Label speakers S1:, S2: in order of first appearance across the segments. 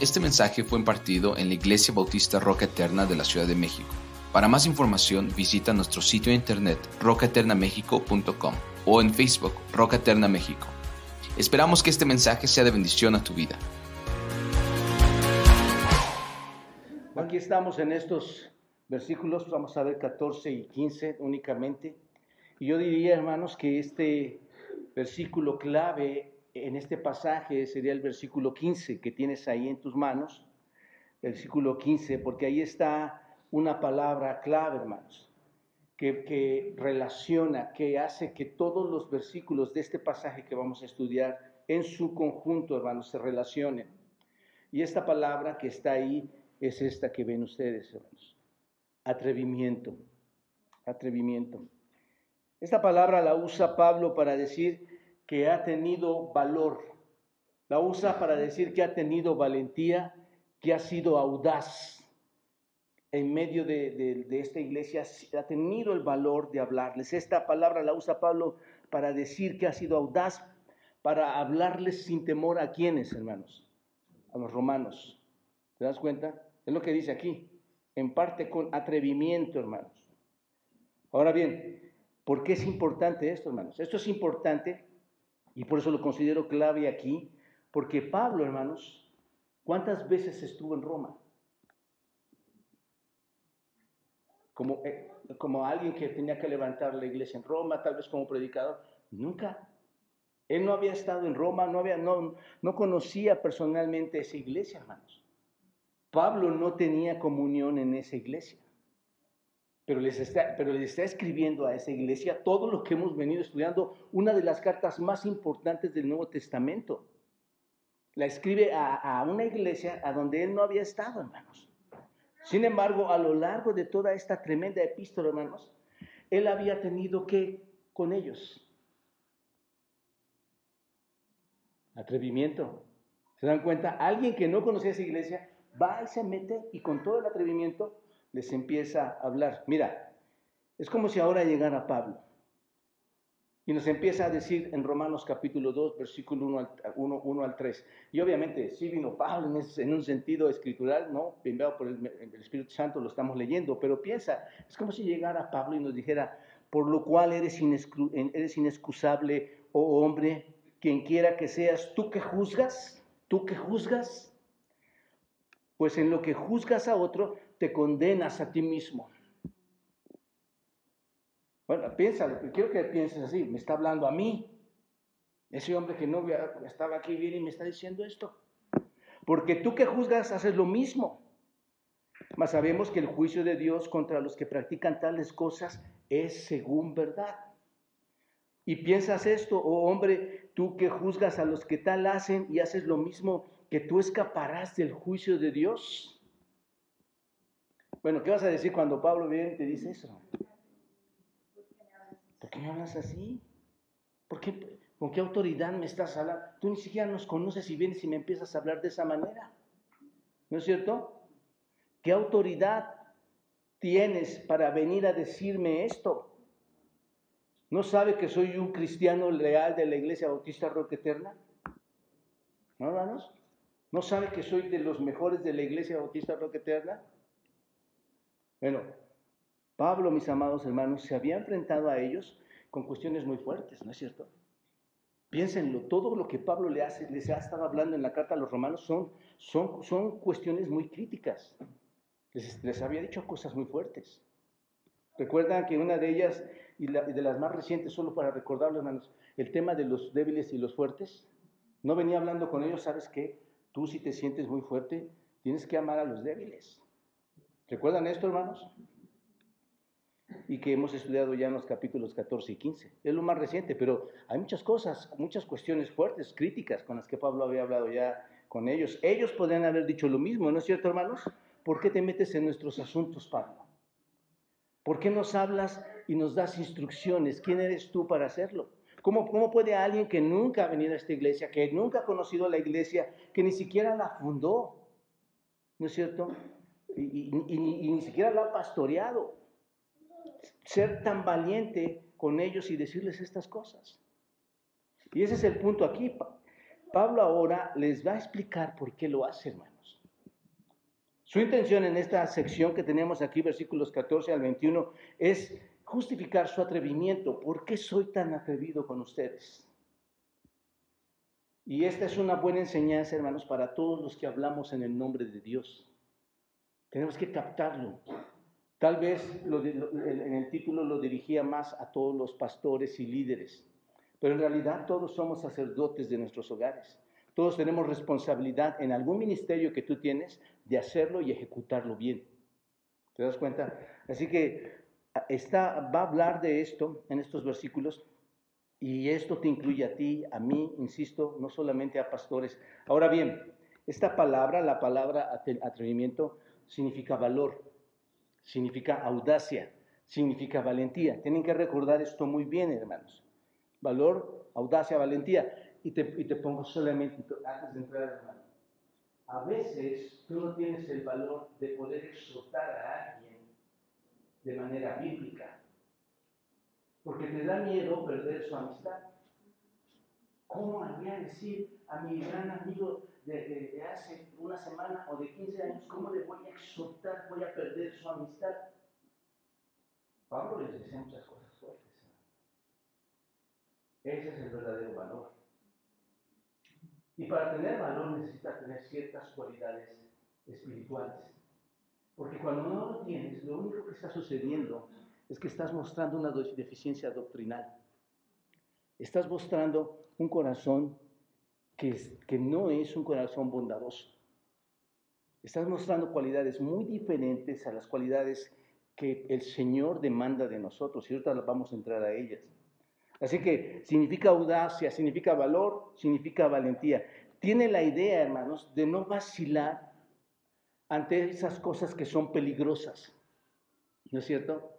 S1: Este mensaje fue impartido en la Iglesia Bautista Roca Eterna de la Ciudad de México. Para más información visita nuestro sitio de internet rocaeternamexico.com o en Facebook Roca Eterna México. Esperamos que este mensaje sea de bendición a tu vida.
S2: Aquí estamos en estos versículos, vamos a ver 14 y 15 únicamente. Y yo diría, hermanos, que este versículo clave en este pasaje sería el versículo 15 que tienes ahí en tus manos, versículo 15, porque ahí está una palabra clave, hermanos, que, que, relaciona, que hace que todos los versículos de este pasaje que vamos a estudiar en su conjunto, hermanos, se relacionen. Y esta palabra que está ahí es esta que ven ustedes, hermanos. Atrevimiento. Atrevimiento. Esta palabra la usa Pablo para decir que ha tenido valor. La usa para decir que ha tenido valentía, que ha sido audaz. En medio de, esta iglesia ha tenido el valor de hablarles. Esta palabra la usa Pablo para decir que ha sido audaz, para hablarles sin temor a quienes, hermanos, a los romanos. ¿Te das cuenta? Es lo que dice aquí, en parte con atrevimiento, hermanos. Ahora bien, ¿por qué es importante esto, hermanos? Esto es importante y por eso lo considero clave aquí, porque Pablo, hermanos, ¿cuántas veces estuvo en Roma? Como, eh, como alguien que tenía que levantar la iglesia en Roma, tal vez como predicador, nunca. Él no había estado en Roma, no, había, no, no conocía personalmente esa iglesia, hermanos. Pablo no tenía comunión en esa iglesia pero les, está, escribiendo a esa iglesia todo lo que hemos venido estudiando, una de las cartas más importantes del Nuevo Testamento. La escribe a, a una iglesia a donde él no había estado, hermanos. Sin embargo, a lo largo de toda esta tremenda epístola, hermanos, él había tenido que con ellos. Atrevimiento. ¿Se dan cuenta? Alguien que no conocía esa iglesia va y se mete y con todo el atrevimiento les empieza a hablar. Mira, es como si ahora llegara Pablo y nos empieza a decir en Romanos capítulo 2, versículo 1 al, 1, al 3. Y obviamente sí vino Pablo en, un sentido escritural, ¿no? Enviado por el, Espíritu Santo lo estamos leyendo, pero piensa, es como si llegara Pablo y nos dijera, por lo cual eres, eres inexcusable, oh hombre, quien quiera que seas, tú que juzgas, tú que juzgas, pues en lo que juzgas a otro, te condenas a ti mismo. Bueno, piensa, quiero que pienses así, me está hablando a mí. Ese hombre que no estaba aquí bien y me está diciendo esto. Porque tú que juzgas haces lo mismo. Mas sabemos que el juicio de Dios contra los que practican tales cosas es según verdad. Y piensas esto, oh hombre, tú que juzgas a los que tal hacen y haces lo mismo, que tú escaparás del juicio de Dios. Bueno, ¿qué vas a decir cuando Pablo viene y te dice eso? ¿Por qué me hablas así? ¿Por qué, ¿Con qué autoridad me estás hablando? Tú ni siquiera nos conoces y vienes y me empiezas a hablar de esa manera. ¿No es cierto? ¿Qué autoridad tienes para venir a decirme esto? ¿No sabe que soy un cristiano leal de la Iglesia Bautista Roca Eterna? ¿No, hermanos? ¿No sabe que soy de los mejores de la Iglesia Bautista Roca Eterna? Bueno, Pablo, mis amados hermanos, se había enfrentado a ellos con cuestiones muy fuertes, ¿no es cierto? Piénsenlo, todo lo que Pablo le les ha estado hablando en la carta a los romanos son, son, son cuestiones muy críticas. Les, les, había dicho cosas muy fuertes. Recuerdan que una de ellas, y, de las más recientes, solo para recordarlo, hermanos, el tema de los débiles y los fuertes. No venía hablando con ellos, ¿sabes qué? Tú si te sientes muy fuerte, tienes que amar a los débiles. ¿Recuerdan esto, hermanos? Y que hemos estudiado ya en los capítulos 14 y 15. Es lo más reciente, pero hay muchas cosas, muchas cuestiones fuertes, críticas, con las que Pablo había hablado ya con ellos. Ellos podrían haber dicho lo mismo, ¿no es cierto, hermanos? ¿Por qué te metes en nuestros asuntos, Pablo? ¿Por qué nos hablas y nos das instrucciones? ¿Quién eres tú para hacerlo? ¿Cómo, ¿Cómo, puede alguien que nunca ha venido a esta iglesia, que nunca ha conocido la iglesia, que ni siquiera la fundó, ¿no es cierto? Y, ni siquiera la ha pastoreado. Ser tan valiente con ellos y decirles estas cosas. Y ese es el punto aquí. Pablo ahora les va a explicar por qué lo hace, hermanos. Su intención en esta sección que tenemos aquí, versículos 14 al 21, es justificar su atrevimiento. ¿Por qué soy tan atrevido con ustedes? Y esta es una buena enseñanza, hermanos, para todos los que hablamos en el nombre de Dios. Tenemos que captarlo. Tal vez en el título lo dirigía más a todos los pastores y líderes, pero en realidad todos somos sacerdotes de nuestros hogares. Todos tenemos responsabilidad en algún ministerio que tú tienes de hacerlo y ejecutarlo bien. ¿Te das cuenta? Así que está, va a hablar de esto en estos versículos y esto te incluye a ti, a mí, insisto, no solamente a pastores. Ahora bien, esta palabra, la palabra atrevimiento, significa valor significa audacia, significa valentía. Tienen que recordar esto muy bien, hermanos. Valor, audacia, valentía. Y te, y te pongo solamente, antes de entrar, hermano. A veces tú no tienes el valor de poder exhortar a alguien de manera bíblica, porque te da miedo perder su amistad. ¿Cómo voy a decir a mi gran amigo, de, hace una semana o de 15 años, ¿cómo le voy a exhortar? Voy a perder su amistad. Pablo les decía muchas cosas fuertes. Ese es el verdadero valor. Y para tener valor necesita tener ciertas cualidades espirituales. Porque cuando no lo tienes, lo único que está sucediendo es que estás mostrando una deficiencia doctrinal. Estás mostrando un corazón que, no es un corazón bondadoso. Estás mostrando cualidades muy diferentes a las cualidades que el Señor demanda de nosotros y ahorita vamos a entrar a ellas. Así que significa audacia, significa valor, significa valentía. Tiene la idea, hermanos, de no vacilar ante esas cosas que son peligrosas. ¿No es cierto?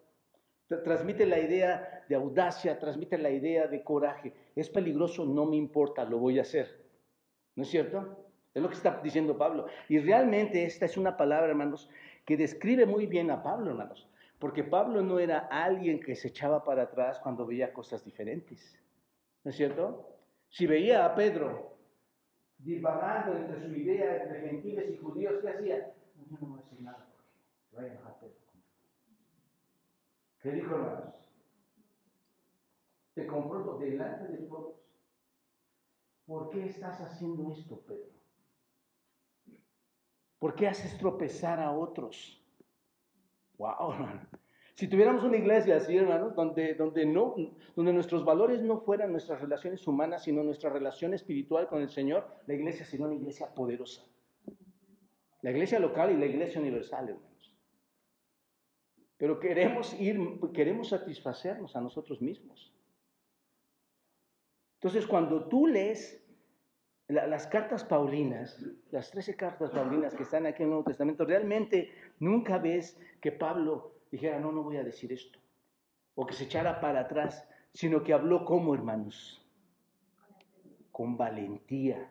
S2: Transmite la idea de audacia, transmite la idea de coraje. Es peligroso, no me importa, lo voy a hacer. ¿No es cierto? Es lo que está diciendo Pablo. Y realmente esta es una palabra, hermanos, que describe muy bien a Pablo, hermanos. Porque Pablo no era alguien que se echaba para atrás cuando veía cosas diferentes. ¿No es cierto? Si veía a Pedro divagando entre su idea entre gentiles y judíos, ¿qué hacía? No, no voy a decir nada porque vaya a Pedro. ¿Qué dijo, hermanos? Te confronto delante de todos ¿por qué estás haciendo esto, Pedro? ¿Por qué haces tropezar a otros? Wow, hermano. Si tuviéramos una iglesia así, hermanos, donde, donde, donde nuestros valores no fueran nuestras relaciones humanas, sino nuestra relación espiritual con el Señor, la iglesia sería una iglesia poderosa. La iglesia local y la iglesia universal, hermanos. Pero queremos ir, queremos satisfacernos a nosotros mismos. Entonces, cuando tú lees las cartas paulinas, las 13 cartas paulinas que están aquí en el Nuevo Testamento, realmente nunca ves que Pablo dijera, no, no voy a decir esto, o que se echara para atrás, sino que habló como hermanos, con valentía,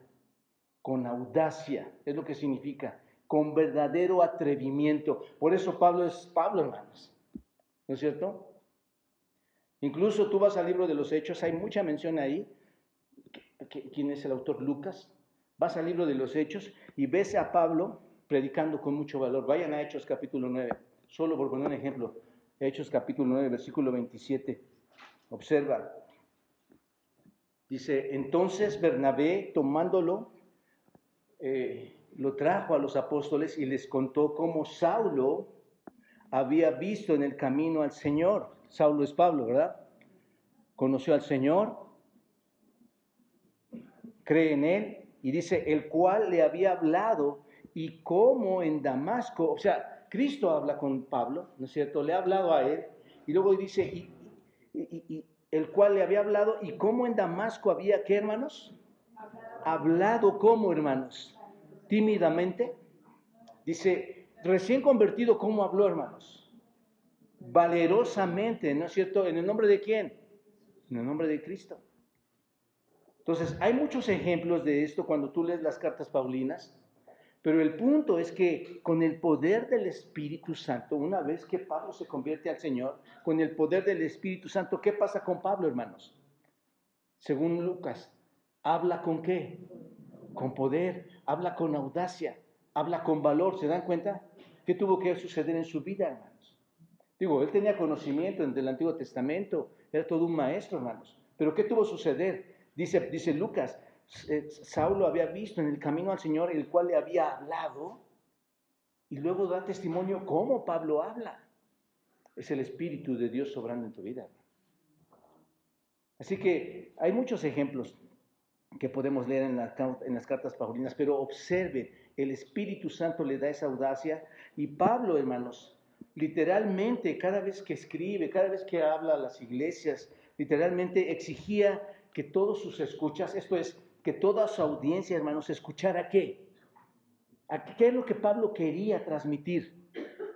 S2: con audacia, es lo que significa, con verdadero atrevimiento. Por eso Pablo es Pablo, hermanos, ¿no es cierto? Incluso tú vas al libro de los Hechos, hay mucha mención ahí quién es el autor Lucas, vas al libro de los Hechos y ves a Pablo predicando con mucho valor. Vayan a Hechos capítulo 9, solo por poner un ejemplo. Hechos capítulo 9, versículo 27. Observa. Dice, entonces Bernabé, tomándolo, eh, lo trajo a los apóstoles y les contó cómo Saulo había visto en el camino al Señor. Saulo es Pablo, ¿verdad? Conoció al Señor, cree en él y dice, el cual le había hablado y cómo en Damasco, o sea, Cristo habla con Pablo, ¿no es cierto? Le ha hablado a él y luego dice, y, el cual le había hablado y cómo en Damasco había, ¿qué hermanos? Hablado como hermanos, tímidamente. Dice, recién convertido, ¿cómo habló hermanos? Valerosamente, ¿no es cierto? ¿En el nombre de quién? En el nombre de Cristo. Entonces, hay muchos ejemplos de esto cuando tú lees las cartas paulinas, pero el punto es que con el poder del Espíritu Santo, una vez que Pablo se convierte al Señor, con el poder del Espíritu Santo, ¿qué pasa con Pablo, hermanos? Según Lucas, habla con qué? Con poder, habla con audacia, habla con valor. ¿Se dan cuenta? ¿Qué tuvo que suceder en su vida, hermanos? Digo, él tenía conocimiento en el Antiguo Testamento, era todo un maestro, hermanos. Pero ¿qué tuvo que suceder? Dice, dice Lucas, eh, Saulo había visto en el camino al Señor el cual le había hablado y luego da testimonio cómo Pablo habla. Es el Espíritu de Dios sobrando en tu vida. Así que hay muchos ejemplos que podemos leer en, las cartas paulinas, pero observe, el Espíritu Santo le da esa audacia y Pablo, hermanos, literalmente cada vez que escribe, cada vez que habla a las iglesias, literalmente exigía que todos sus escuchas, esto es, que toda su audiencia, hermanos, escuchara qué? ¿Qué es lo que Pablo quería transmitir?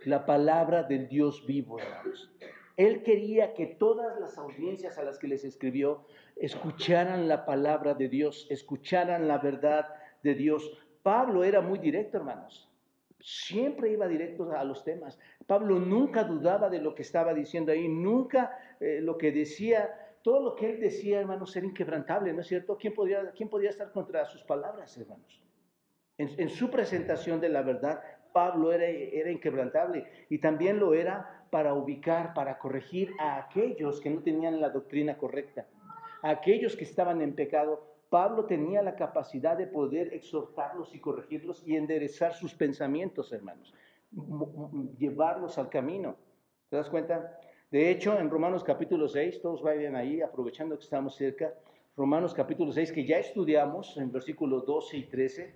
S2: La palabra del Dios vivo, hermanos. Él quería que todas las audiencias a las que les escribió escucharan la palabra de Dios, escucharan la verdad de Dios. Pablo era muy directo, hermanos. Siempre iba directo a los temas. Pablo nunca dudaba de lo que estaba diciendo ahí, nunca eh, lo que decía, todo lo que él decía, hermanos, era inquebrantable, ¿no es cierto? ¿Quién podía, quién podía estar contra sus palabras, hermanos? En, su presentación de la verdad, Pablo era, era inquebrantable y también lo era para ubicar, para corregir a aquellos que no tenían la doctrina correcta, a aquellos que estaban en pecado. Pablo tenía la capacidad de poder exhortarlos y corregirlos y enderezar sus pensamientos, hermanos, llevarlos al camino. ¿Te das cuenta? De hecho, en Romanos capítulo 6, todos vayan ahí, aprovechando que estamos cerca, Romanos capítulo 6, que ya estudiamos en versículos 12 y 13,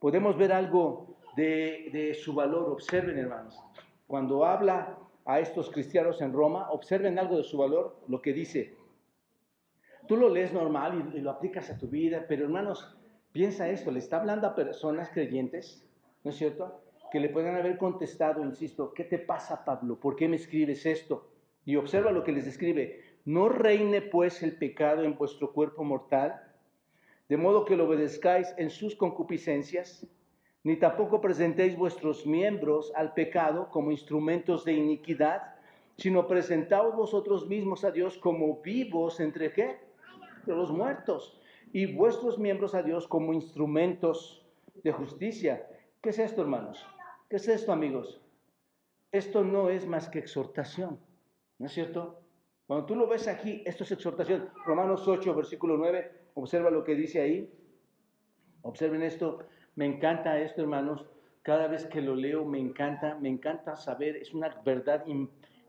S2: podemos ver algo de, su valor. Observen, hermanos, cuando habla a estos cristianos en Roma, observen algo de su valor, lo que dice. Tú lo lees normal y, lo aplicas a tu vida, pero hermanos, piensa esto, le está hablando a personas creyentes, ¿no es cierto? Que le puedan haber contestado, insisto, ¿qué te pasa, Pablo? ¿Por qué me escribes esto? Y observa lo que les escribe. No reine pues el pecado en vuestro cuerpo mortal de modo que lo obedezcáis en sus concupiscencias, ni tampoco presentéis vuestros miembros al pecado como instrumentos de iniquidad, sino presentaos vosotros mismos a Dios como vivos entre qué? De los muertos, y vuestros miembros a Dios como instrumentos de justicia. ¿Qué es esto, hermanos? ¿Qué es esto, amigos? Esto no es más que exhortación, ¿no es cierto? Cuando tú lo ves aquí, esto es exhortación. Romanos 8, versículo 9, Observa lo que dice ahí. Observen esto. Me encanta esto, hermanos. Cada vez que lo leo, me encanta, me encanta saber. Es una verdad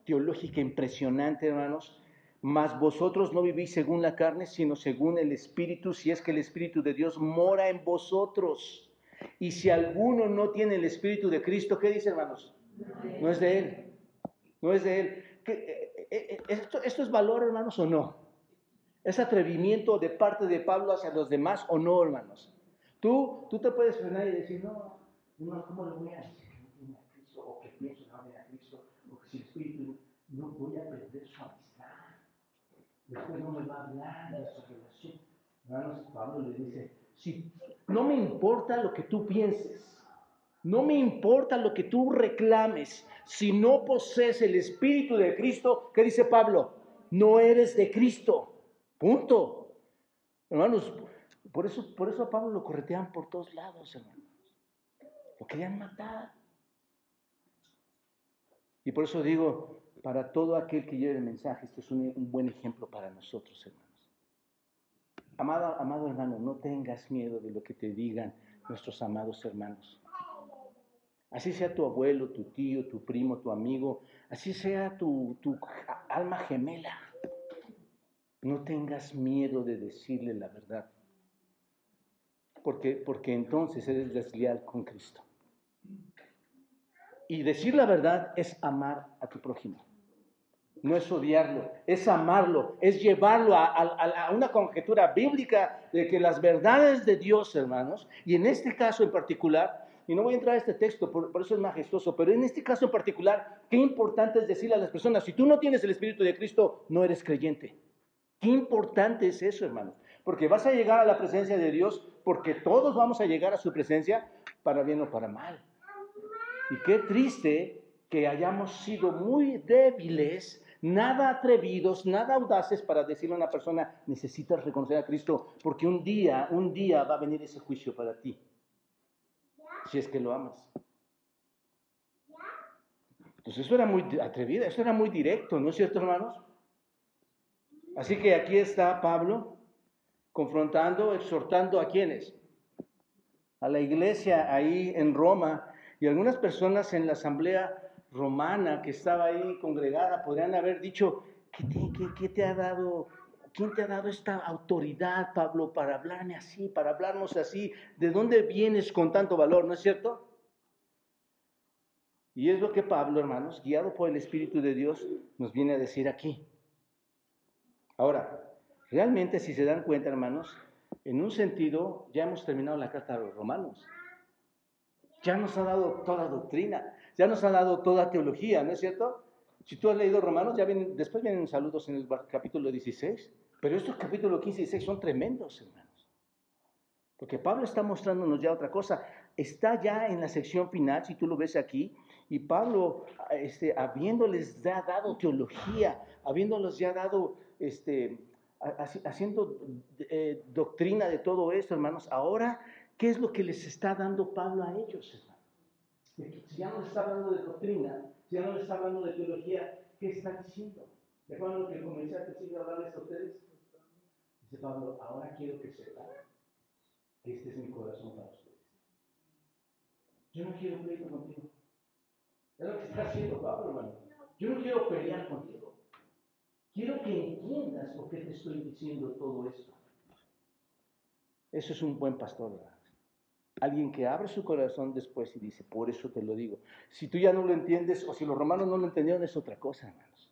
S2: teológica impresionante, hermanos. Mas vosotros no vivís según la carne, sino según el Espíritu, si es que el Espíritu de Dios mora en vosotros. Y si alguno no tiene el Espíritu de Cristo, ¿qué dice, hermanos? No es de Él. No es de Él. Eh, eh, eh, ¿Esto, ¿Esto es valor, hermanos, o no? ¿Es atrevimiento de parte de Pablo hacia los demás o no, hermanos? Tú, tú te puedes frenar y decir, no, no, ¿cómo le voy a decir? O que pienso no a Cristo, o que si Espíritu no voy a perder su amistad. Después no me va a hablar de su relación. Hermanos, Pablo le dice, si no me importa lo que tú pienses, no me importa lo que tú reclames, si no posees el Espíritu de Cristo, ¿qué dice Pablo? No eres de Cristo. Punto. Hermanos, por eso, por eso a Pablo lo corretean por todos lados, hermanos. Lo querían matar. Y por eso digo, para todo aquel que lleve el mensaje, este es un, buen ejemplo para nosotros, hermanos. Amado, amado hermano, no tengas miedo de lo que te digan nuestros amados hermanos. Así sea tu abuelo, tu tío, tu primo, tu amigo, así sea tu, tu alma gemela. No tengas miedo de decirle la verdad. Porque, porque entonces eres desleal con Cristo. Y decir la verdad es amar a tu prójimo. No es odiarlo, es amarlo, es llevarlo a, una conjetura bíblica de que las verdades de Dios, hermanos, y en este caso en particular, y no voy a entrar a este texto, por, por, eso es majestuoso, pero en este caso en particular, qué importante es decirle a las personas, si tú no tienes el Espíritu de Cristo, no eres creyente. Qué importante es eso, hermanos. Porque vas a llegar a la presencia de Dios, porque todos vamos a llegar a su presencia, para bien o para mal. Y qué triste que hayamos sido muy débiles nada atrevidos, nada audaces para decirle a una persona, necesitas reconocer a Cristo, porque un día, un día va a venir ese juicio para ti, si es que lo amas. Entonces eso era muy atrevido, eso era muy directo, ¿no es cierto, hermanos? Así que aquí está Pablo confrontando, exhortando a quienes, a la iglesia ahí en Roma y algunas personas en la asamblea romana que estaba ahí congregada podrían haber dicho, ¿qué te, ha dado? ¿Quién te ha dado esta autoridad, Pablo, para hablarme así, para hablarnos así? ¿De dónde vienes con tanto valor, no es cierto? Y es lo que Pablo, hermanos, guiado por el Espíritu de Dios, nos viene a decir aquí. Ahora, realmente si se dan cuenta, hermanos, en un sentido ya hemos terminado la carta a los romanos. Ya nos ha dado toda doctrina, ya nos ha dado toda teología, ¿no es cierto? Si tú has leído Romanos, ya vienen, después vienen saludos en el capítulo 16, pero estos capítulos 15 y 16 son tremendos, hermanos. Porque Pablo está mostrándonos ya otra cosa. Está ya en la sección final, si tú lo ves aquí, y Pablo, este, habiéndoles ya dado teología, habiéndoles ya dado, este, haciendo eh, doctrina de todo esto, hermanos, ahora, ¿qué es lo que les está dando Pablo a ellos, hermanos? Si ya no les está hablando de doctrina, si ya no les está hablando de teología, ¿qué está diciendo? ¿Recuerdan lo que comencé a decir a hablarles a ustedes? Dice Pablo, ahora quiero que sepan que este es mi corazón para ustedes. Yo no quiero pleito contigo. Es lo que está haciendo Pablo, hermano. Yo no quiero pelear contigo. Quiero que entiendas por qué te estoy diciendo todo esto. Eso es un buen pastor, ¿verdad? Alguien que abre su corazón después y dice, por eso te lo digo. Si tú ya no lo entiendes o si los romanos no lo entendieron, es otra cosa, hermanos.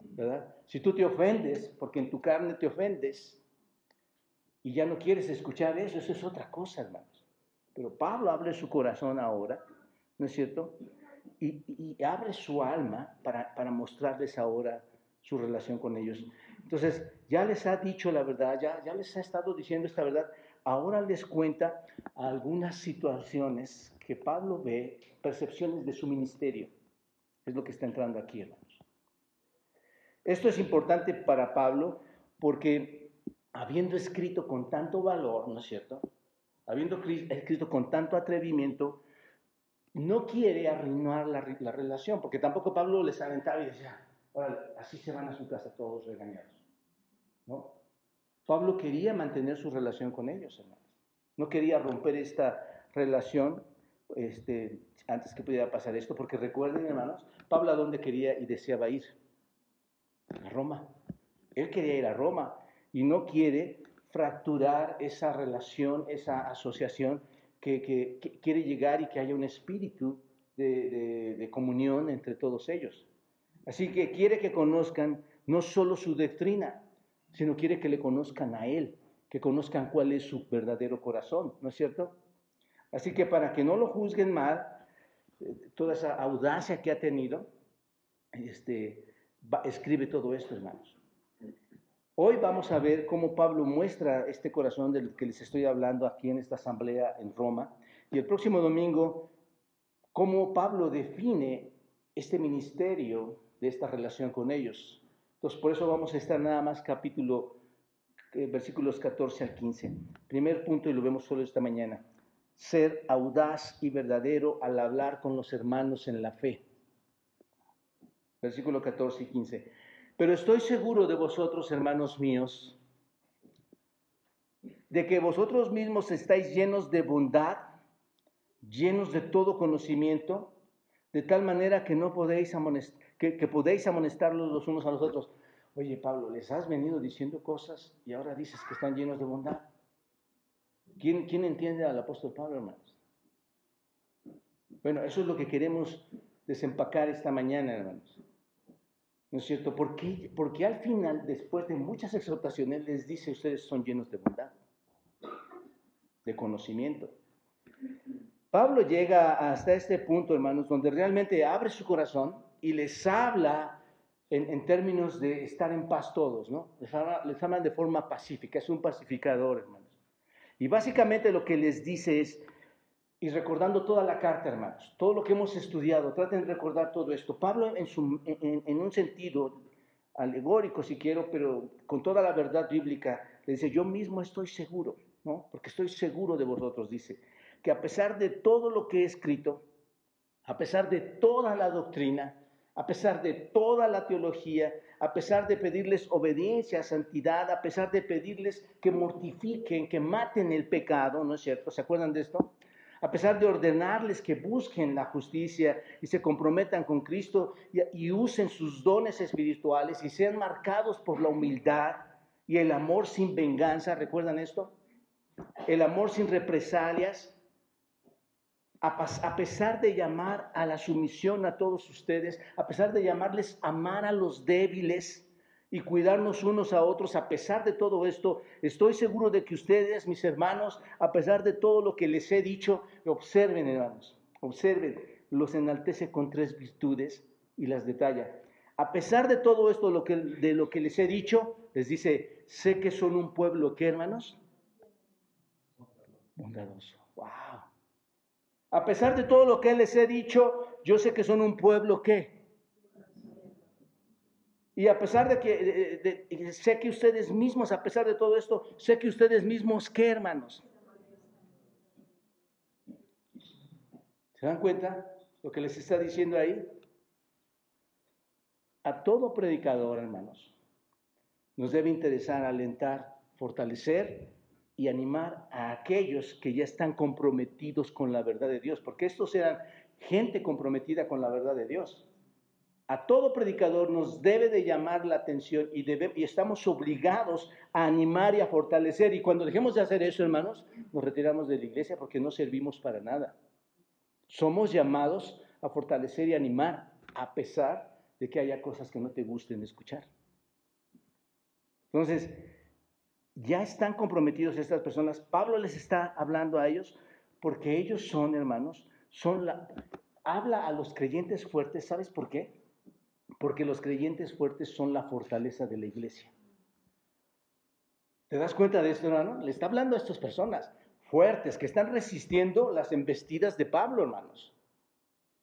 S2: ¿Verdad? Si tú te ofendes, porque en tu carne te ofendes, y ya no quieres escuchar eso, eso es otra cosa, hermanos. Pero Pablo abre su corazón ahora, ¿no es cierto? y, abre su alma para, mostrarles ahora su relación con ellos. Entonces, ya les ha dicho la verdad, ya, ya les ha estado diciendo esta verdad, ahora les cuenta algunas situaciones que Pablo ve, percepciones de su ministerio. Es lo que está entrando aquí, hermanos. Esto es importante para Pablo porque habiendo escrito con tanto valor, ¿no es cierto? Habiendo escrito con tanto atrevimiento, no quiere arruinar la, relación, porque tampoco Pablo les aventaba y decía, así se van a su casa todos regañados. ¿no? Pablo quería mantener su relación con ellos, hermanos. No quería romper esta relación este, antes que pudiera pasar esto, porque recuerden, hermanos, Pablo a dónde quería y deseaba ir? A Roma. Él quería ir a Roma y no quiere fracturar esa relación, esa asociación que, quiere llegar y que haya un espíritu de, comunión entre todos ellos. Así que quiere que conozcan no solo su doctrina, sino quiere que le conozcan a Él, que conozcan cuál es su verdadero corazón, ¿no es cierto? Así que para que no lo juzguen mal, eh, toda esa audacia que ha tenido, este, escribe todo esto, hermanos. Hoy vamos a ver cómo Pablo muestra este corazón del que les estoy hablando aquí en esta asamblea en Roma. Y el próximo domingo, cómo Pablo define este ministerio de esta relación con ellos. Entonces, por eso vamos a estar nada más capítulo, eh, versículos 14 al 15. Primer punto, y lo vemos solo esta mañana. Ser audaz y verdadero al hablar con los hermanos en la fe. Versículo 14 y 15. Pero estoy seguro de vosotros, hermanos míos, de que vosotros mismos estáis llenos de bondad, llenos de todo conocimiento, de tal manera que no podéis que, podéis amonestarlos los unos a los otros. Oye, Pablo, les has venido diciendo cosas y ahora dices que están llenos de bondad. ¿Quién, quién entiende al apóstol Pablo, hermanos? Bueno, eso es lo que queremos desempacar esta mañana, hermanos. ¿No es cierto? Porque, porque al final, después de muchas exhortaciones, les dice, ustedes son llenos de bondad, de conocimiento. Pablo llega hasta este punto, hermanos, donde realmente abre su corazón y les habla en, términos de estar en paz todos, ¿no? Les habla, les habla de forma pacífica, es un pacificador, hermanos. Y básicamente lo que les dice es, y recordando toda la carta, hermanos, todo lo que hemos estudiado, traten de recordar todo esto. Pablo en, su, en, un sentido alegórico, si quiero, pero con toda la verdad bíblica, le dice, yo mismo estoy seguro, ¿no? Porque estoy seguro de vosotros, dice, que a pesar de todo lo que he escrito, a pesar de toda la doctrina, a pesar de toda la teología, a pesar de pedirles obediencia, santidad, a pesar de pedirles que mortifiquen, que maten el pecado, ¿no es cierto? ¿Se acuerdan de esto? A pesar de ordenarles que busquen la justicia y se comprometan con Cristo y, usen sus dones espirituales y sean marcados por la humildad y el amor sin venganza, ¿recuerdan esto? El amor sin represalias, a, pesar de llamar a la sumisión a todos ustedes, a pesar de llamarles amar a los débiles y cuidarnos unos a otros, a pesar de todo esto, estoy seguro de que ustedes, mis hermanos, a pesar de todo lo que les he dicho, observen, hermanos, observen, los enaltece con tres virtudes y las detalla. A pesar de todo esto, que, de lo que les he dicho, les dice, sé que son un pueblo, ¿qué hermanos? Bondadoso. ¡Wow! A pesar de todo lo que les he dicho, yo sé que son un pueblo que. Y a pesar de que sé que ustedes mismos, a pesar de todo esto, sé que ustedes mismos qué, hermanos. ¿Se dan cuenta lo que les está diciendo ahí? A todo predicador, hermanos, nos debe interesar alentar, fortalecer y animar a aquellos que ya están comprometidos con la verdad de Dios, porque estos eran gente comprometida con la verdad de Dios. A todo predicador nos debe de llamar la atención y, y estamos obligados a animar y a fortalecer. Y cuando dejemos de hacer eso, hermanos, nos retiramos de la iglesia porque no servimos para nada. Somos llamados a fortalecer y animar, a pesar de que haya cosas que no te gusten escuchar. Entonces, ya están comprometidos estas personas. Pablo les está hablando a ellos porque ellos son, hermanos, son la... Habla a los creyentes fuertes, ¿sabes por qué? Porque los creyentes fuertes son la fortaleza de la iglesia. ¿Te das cuenta de esto, hermano? Le está hablando a estas personas fuertes que están resistiendo las embestidas de Pablo, hermanos.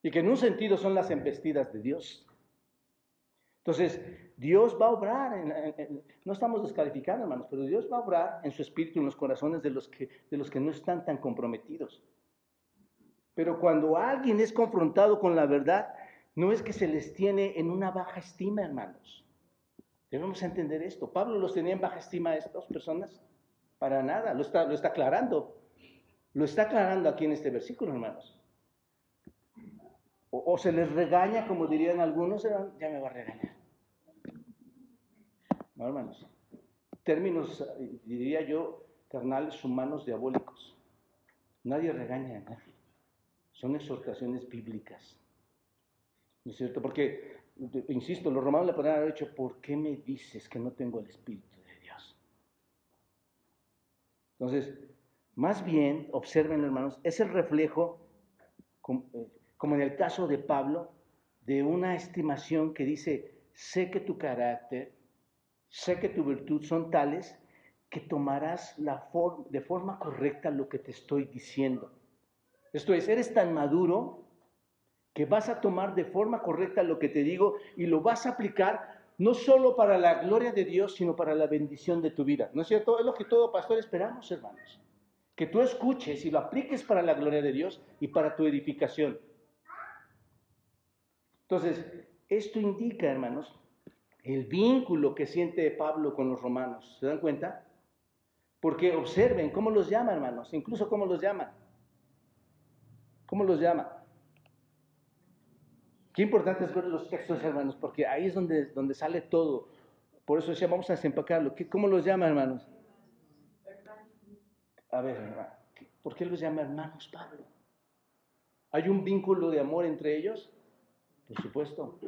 S2: Y que en un sentido son las embestidas de Dios. Entonces, Dios va a obrar, no estamos descalificando, hermanos, pero Dios va a obrar en su espíritu, en los corazones de los, que, de los que no están tan comprometidos. Pero cuando alguien es confrontado con la verdad, no es que se les tiene en una baja estima, hermanos. Debemos entender esto. Pablo los tenía en baja estima a estas personas. Para nada, lo está, lo está aclarando. Lo está aclarando aquí en este versículo, hermanos. O, o se les regaña, como dirían algunos, ya me va a regañar. ¿No, hermanos? Términos, diría yo, carnales humanos diabólicos. Nadie regaña a nadie. Son exhortaciones bíblicas. ¿No es cierto? Porque, insisto, los romanos le podrían haber dicho, ¿por qué me dices que no tengo el Espíritu de Dios? Entonces, más bien, observen hermanos, es el reflejo, eh, como en el caso de Pablo, de una estimación que dice, sé que tu carácter, sé que tu virtud son tales que tomarás la de forma correcta lo que te estoy diciendo. Esto es, eres tan maduro que vas a tomar de forma correcta lo que te digo y lo vas a aplicar no solo para la gloria de Dios, sino para la bendición de tu vida. ¿No es cierto? Es lo que todo pastor esperamos, hermanos. Que tú escuches y lo apliques para la gloria de Dios y para tu edificación. Entonces, esto indica, hermanos, el vínculo que siente Pablo con los romanos. ¿Se dan cuenta? Porque observen cómo los llama, hermanos, incluso cómo los llama. ¿Cómo los llama? Qué importante es ver los textos, hermanos, porque ahí es donde, donde sale todo. Por eso decía, vamos a desempacarlo. ¿Cómo los llama, hermanos? A ver, hermano, ¿por qué los llama hermanos Pablo? ¿Hay un vínculo de amor entre ellos? Por supuesto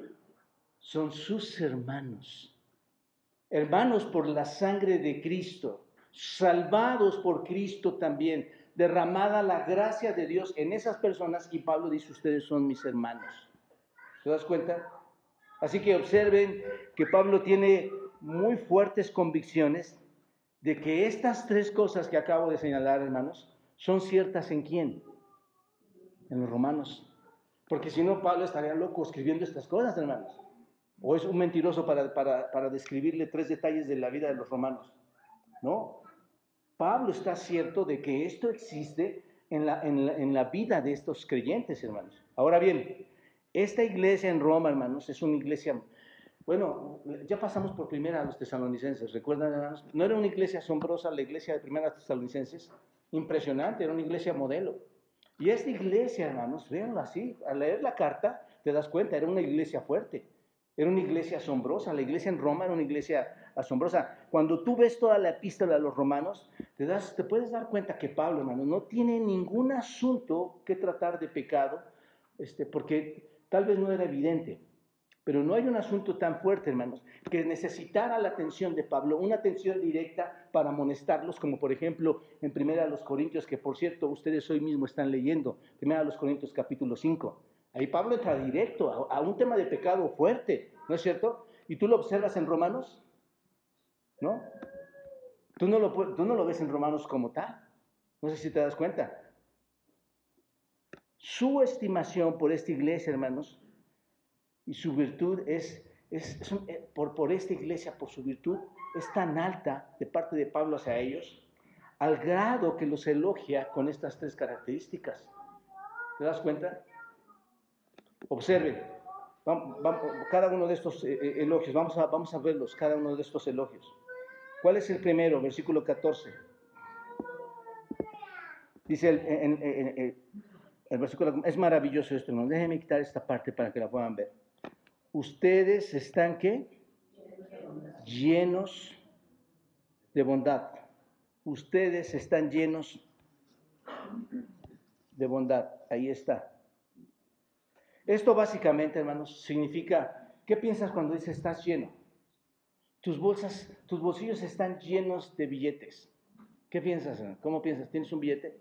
S2: son sus hermanos. Hermanos por la sangre de Cristo, salvados por Cristo también, derramada la gracia de Dios en esas personas y Pablo dice, ustedes son mis hermanos. ¿Te das cuenta? Así que observen que Pablo tiene muy fuertes convicciones de que estas tres cosas que acabo de señalar, hermanos, son ciertas en quién? en los romanos. Porque si no, Pablo estaría loco escribiendo estas cosas, hermanos. O es un mentiroso para, para, describirle tres detalles de la vida de los romanos. No. Pablo está cierto de que esto existe en la, en la, en la vida de estos creyentes, hermanos. Ahora bien, esta iglesia en Roma, hermanos, es una iglesia bueno, ya pasamos por primera a los tesalonicenses, ¿recuerdan hermanos? No era una iglesia asombrosa la iglesia de primera tesalonicenses, impresionante, era una iglesia modelo. Y esta iglesia, hermanos, véanlo así, al leer la carta te das cuenta, era una iglesia fuerte, era una iglesia asombrosa, la iglesia en Roma era una iglesia asombrosa. Cuando tú ves toda la epístola de los romanos, te, das, te puedes dar cuenta que Pablo, hermano, no tiene ningún asunto que tratar de pecado, este, porque tal vez no era evidente. Pero no hay un asunto tan fuerte, hermanos, que necesitara la atención de Pablo, una atención directa para amonestarlos, como por ejemplo en Primera los Corintios, que por cierto ustedes hoy mismo están leyendo, Primera los Corintios capítulo 5. Ahí Pablo entra directo a, un tema de pecado fuerte, ¿no es cierto? ¿Y tú lo observas en Romanos? ¿No? Tú no lo, tú no lo ves en Romanos como tal. No sé si te das cuenta. Su estimación por esta iglesia, hermanos, y su virtud es, es, eh, por, por esta iglesia, por su virtud, es tan alta de parte de Pablo hacia ellos, al grado que los elogia con estas tres características. ¿Te das cuenta? Observen, cada uno de estos eh, eh, elogios, vamos a, vamos a verlos, cada uno de estos elogios. ¿Cuál es el primero? Versículo 14. Dice el, el versículo, es maravilloso esto, ¿no? Déjenme quitar esta parte para que la puedan ver ustedes están qué? Llenos de bondad. Ustedes están llenos de bondad. Ahí está. Esto básicamente, hermanos, significa, ¿qué piensas cuando dices estás lleno? Tus bolsas, tus bolsillos están llenos de billetes. ¿Qué piensas? ¿Cómo piensas? ¿Tienes un billete?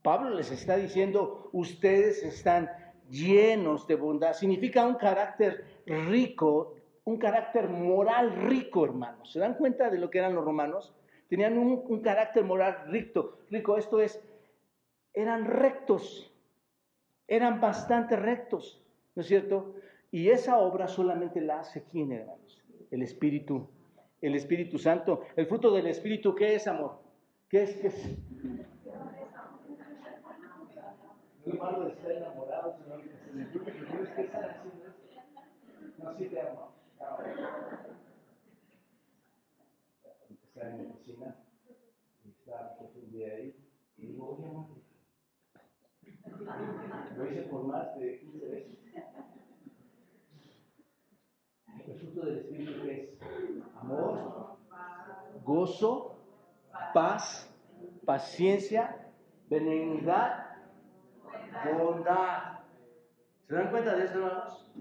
S2: Pablo les está diciendo, ustedes están llenos de bondad. Significa un carácter rico, un carácter moral rico, hermanos. ¿Se dan cuenta de lo que eran los romanos? Tenían un, carácter moral rico, rico. Esto es, eran rectos, eran bastante rectos, ¿no es cierto? Y esa obra solamente la hace quién, hermanos? El Espíritu, el Espíritu Santo. El fruto del Espíritu, ¿qué es amor? ¿Qué es? ¿Qué es? Malo de estar enamorado, señor. No, te amo. En amor. Lo hice por más de 15 veces. El fruto del Espíritu es amor, gozo, paz, paciencia, benignidad bondad. ¿Se dan cuenta de eso, hermanos?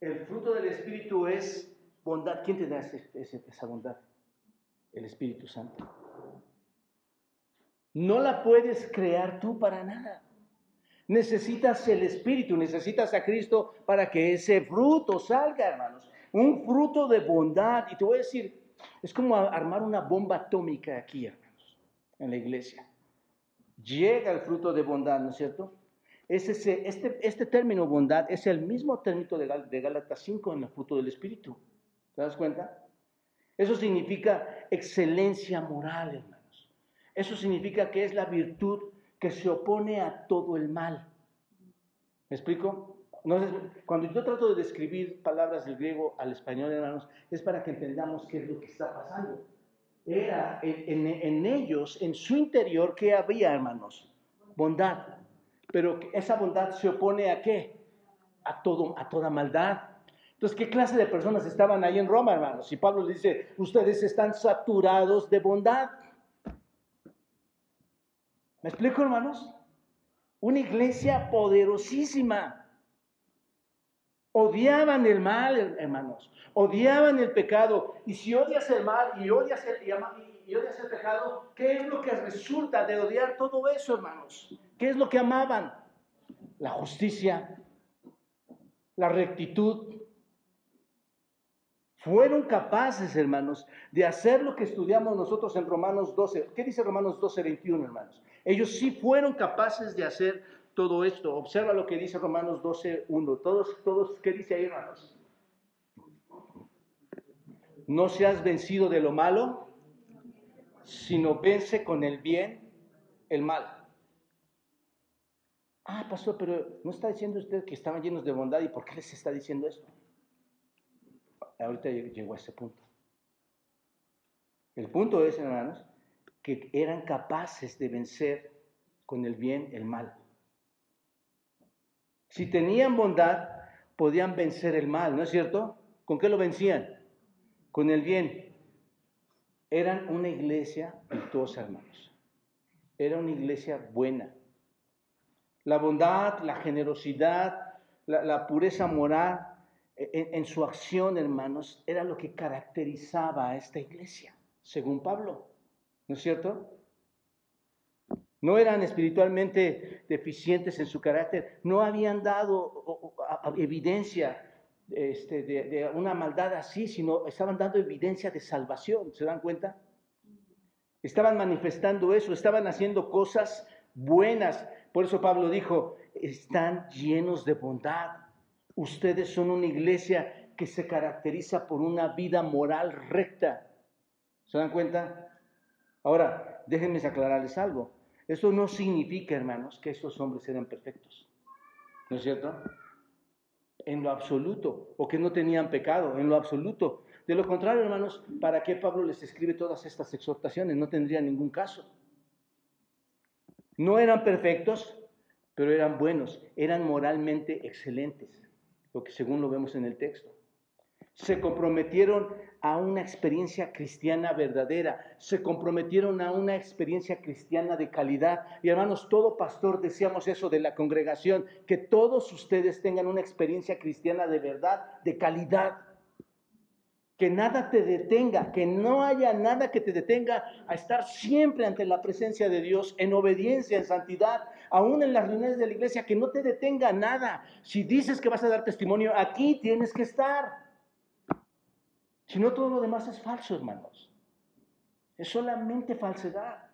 S2: El fruto del Espíritu es bondad. ¿Quién te da esa bondad? El Espíritu Santo. No la puedes crear tú para nada. Necesitas el Espíritu, necesitas a Cristo para que ese fruto salga, hermanos. Un fruto de bondad. Y te voy a decir, es como armar una bomba atómica aquí, hermanos, en la iglesia llega el fruto de bondad, ¿no es cierto? este, este término bondad es el mismo término de, de Gálatas 5 en el fruto del Espíritu. ¿Te das cuenta? Eso significa excelencia moral, hermanos. Eso significa que es la virtud que se opone a todo el mal. ¿Me explico? cuando yo trato de describir palabras del griego al español, hermanos, es para que entendamos qué es lo que está pasando era en, ellos, en su interior, que había, hermanos? Bondad. Pero esa bondad se opone a qué? A, todo, a toda maldad. Entonces, ¿qué clase de personas estaban ahí en Roma, hermanos? Y Pablo les dice, ustedes están saturados de bondad. ¿Me explico, hermanos? Una iglesia poderosísima. Odiaban el mal, hermanos. Odiaban el pecado. Y si odias el mal y odias el, y odias el pecado, ¿qué es lo que resulta de odiar todo eso, hermanos? ¿Qué es lo que amaban? La justicia, la rectitud. Fueron capaces, hermanos, de hacer lo que estudiamos nosotros en Romanos 12. ¿Qué dice Romanos 12, 21, hermanos? Ellos sí fueron capaces de hacer todo esto. Observa lo que dice Romanos 12, 1. Todos, todos, ¿qué dice ahí, hermanos? No seas vencido de lo malo, sino vence con el bien el mal. Ah, pastor, pero ¿no está diciendo usted que estaban llenos de bondad y por qué les está diciendo esto? Ahorita llegó a ese punto. El punto es, hermanos, que eran capaces de vencer con el bien el mal. Si tenían bondad, podían vencer el mal, ¿no es cierto? ¿Con qué lo vencían? Con el bien. Eran una iglesia virtuosa, hermanos. Era una iglesia buena. La bondad, la generosidad, la, pureza moral en, en su acción, hermanos, era lo que caracterizaba a esta iglesia, según Pablo. ¿No es cierto? No eran espiritualmente deficientes en su carácter, no habían dado evidencia este, de, una maldad así, sino estaban dando evidencia de salvación, ¿se dan cuenta? Estaban manifestando eso, estaban haciendo cosas buenas. Por eso Pablo dijo, están llenos de bondad. Ustedes son una iglesia que se caracteriza por una vida moral recta. ¿Se dan cuenta? Ahora, déjenme aclararles algo. Eso no significa, hermanos, que estos hombres eran perfectos. ¿No es cierto? En lo absoluto. O que no tenían pecado, en lo absoluto. De lo contrario, hermanos, ¿para qué Pablo les escribe todas estas exhortaciones? No tendría ningún caso. No eran perfectos, pero eran buenos, eran moralmente excelentes, lo que según lo vemos en el texto. Se comprometieron a una experiencia cristiana verdadera, se comprometieron a una experiencia cristiana de calidad. Y hermanos, todo pastor decíamos eso de la congregación, que todos ustedes tengan una experiencia cristiana de verdad, de calidad. Que nada te detenga, que no haya nada que te detenga a estar siempre ante la presencia de Dios en obediencia, en santidad, aún en las reuniones de la iglesia, que no te detenga nada. Si dices que vas a dar testimonio, aquí tienes que estar. Si no, todo lo demás es falso, hermanos. Es solamente falsedad.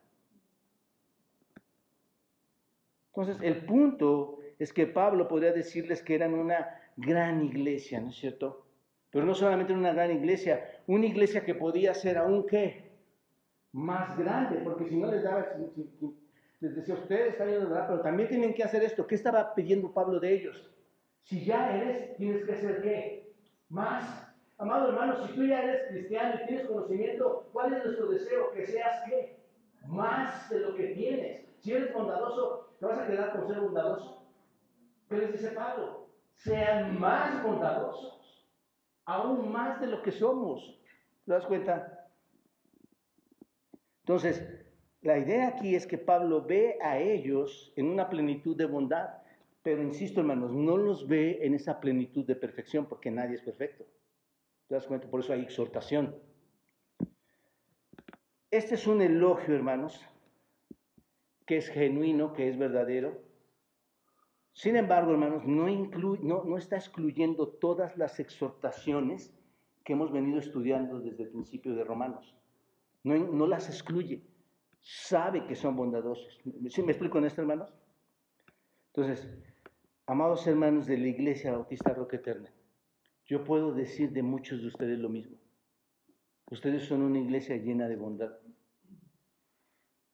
S2: Entonces, el punto es que Pablo podría decirles que eran una gran iglesia, ¿no es cierto? Pero no solamente una gran iglesia, una iglesia que podía ser aún qué? Más grande, porque si no les daba, les decía, ustedes están verdad, pero también tienen que hacer esto. ¿Qué estaba pidiendo Pablo de ellos? Si ya eres, tienes que ser qué? Más Amado hermano, si tú ya eres cristiano y tienes conocimiento, ¿cuál es nuestro deseo? Que seas qué? Más de lo que tienes. Si eres bondadoso, ¿te vas a quedar con ser bondadoso? ¿Qué les dice Pablo? Sean más bondadosos, aún más de lo que somos. ¿Te das cuenta? Entonces, la idea aquí es que Pablo ve a ellos en una plenitud de bondad, pero insisto hermanos, no los ve en esa plenitud de perfección porque nadie es perfecto. ¿Te das cuenta? Por eso hay exhortación. Este es un elogio, hermanos, que es genuino, que es verdadero. Sin embargo, hermanos, no, no, está excluyendo todas las exhortaciones que hemos venido estudiando desde el principio de Romanos. No, no las excluye. Sabe que son bondadosos. ¿Sí me explico en esto, hermanos? Entonces, amados hermanos de la Iglesia Bautista Roca Eterna, yo puedo decir de muchos de ustedes lo mismo. Ustedes son una iglesia llena de bondad.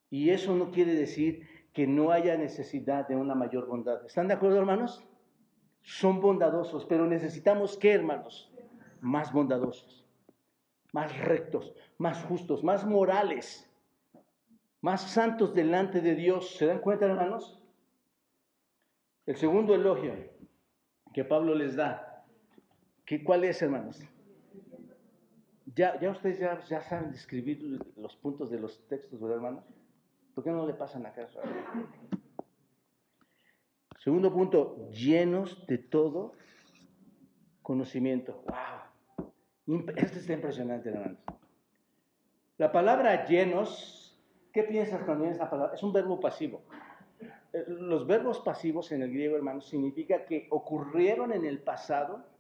S2: Y eso no quiere decir que no haya necesidad de una mayor bondad. ¿Están de acuerdo, hermanos? Son bondadosos, pero necesitamos qué, hermanos? Más bondadosos, más rectos, más justos, más morales, más santos delante de Dios. ¿Se dan cuenta, hermanos? El segundo elogio que Pablo les da ¿Qué, ¿Cuál es, hermanos? Ya, ustedes ya, saben describir los puntos de los textos, ¿verdad, hermanos? ¿Por qué no le pasan acá? Segundo punto, llenos de todo conocimiento. ¡Wow! Esto está impresionante, hermanos. La palabra llenos, ¿qué piensas cuando vienes esa palabra? Es un verbo pasivo. Eh, los verbos pasivos en el griego, hermanos, significa que ocurrieron en el pasado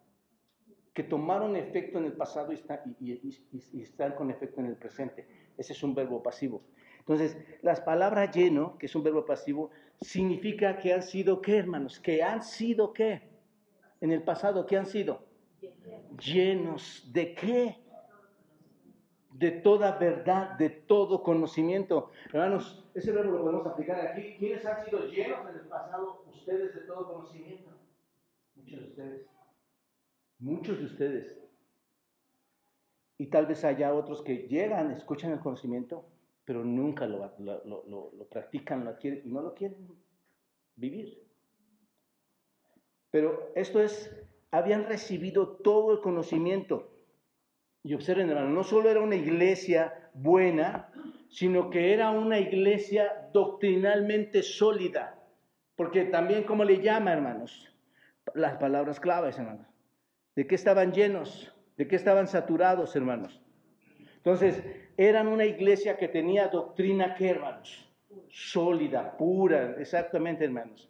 S2: que tomaron efecto en el pasado y, están con efecto en el presente. Ese es un verbo pasivo. Entonces, las palabras lleno, que es un verbo pasivo, significa que han sido qué, hermanos? Que han sido qué? En el pasado, ¿qué han sido? Llenos de qué? De toda verdad, de todo conocimiento. Hermanos, ese verbo lo podemos aplicar aquí. ¿Quiénes han sido llenos en el pasado ustedes de todo conocimiento? Muchos de ustedes. Muchos de ustedes. Y tal vez haya otros que llegan, escuchan el conocimiento, pero nunca lo, practican, lo adquieren y no lo quieren vivir. Pero esto es, habían recibido todo el conocimiento. Y observen, hermano, no solo era una iglesia buena, sino que era una iglesia doctrinalmente sólida. Porque también, ¿cómo le llama, hermanos? Las palabras claves, hermanos. ¿De qué estaban llenos? ¿De qué estaban saturados, hermanos? Entonces, eran una iglesia que tenía doctrina, ¿qué, hermanos? Sólida, pura, exactamente, hermanos.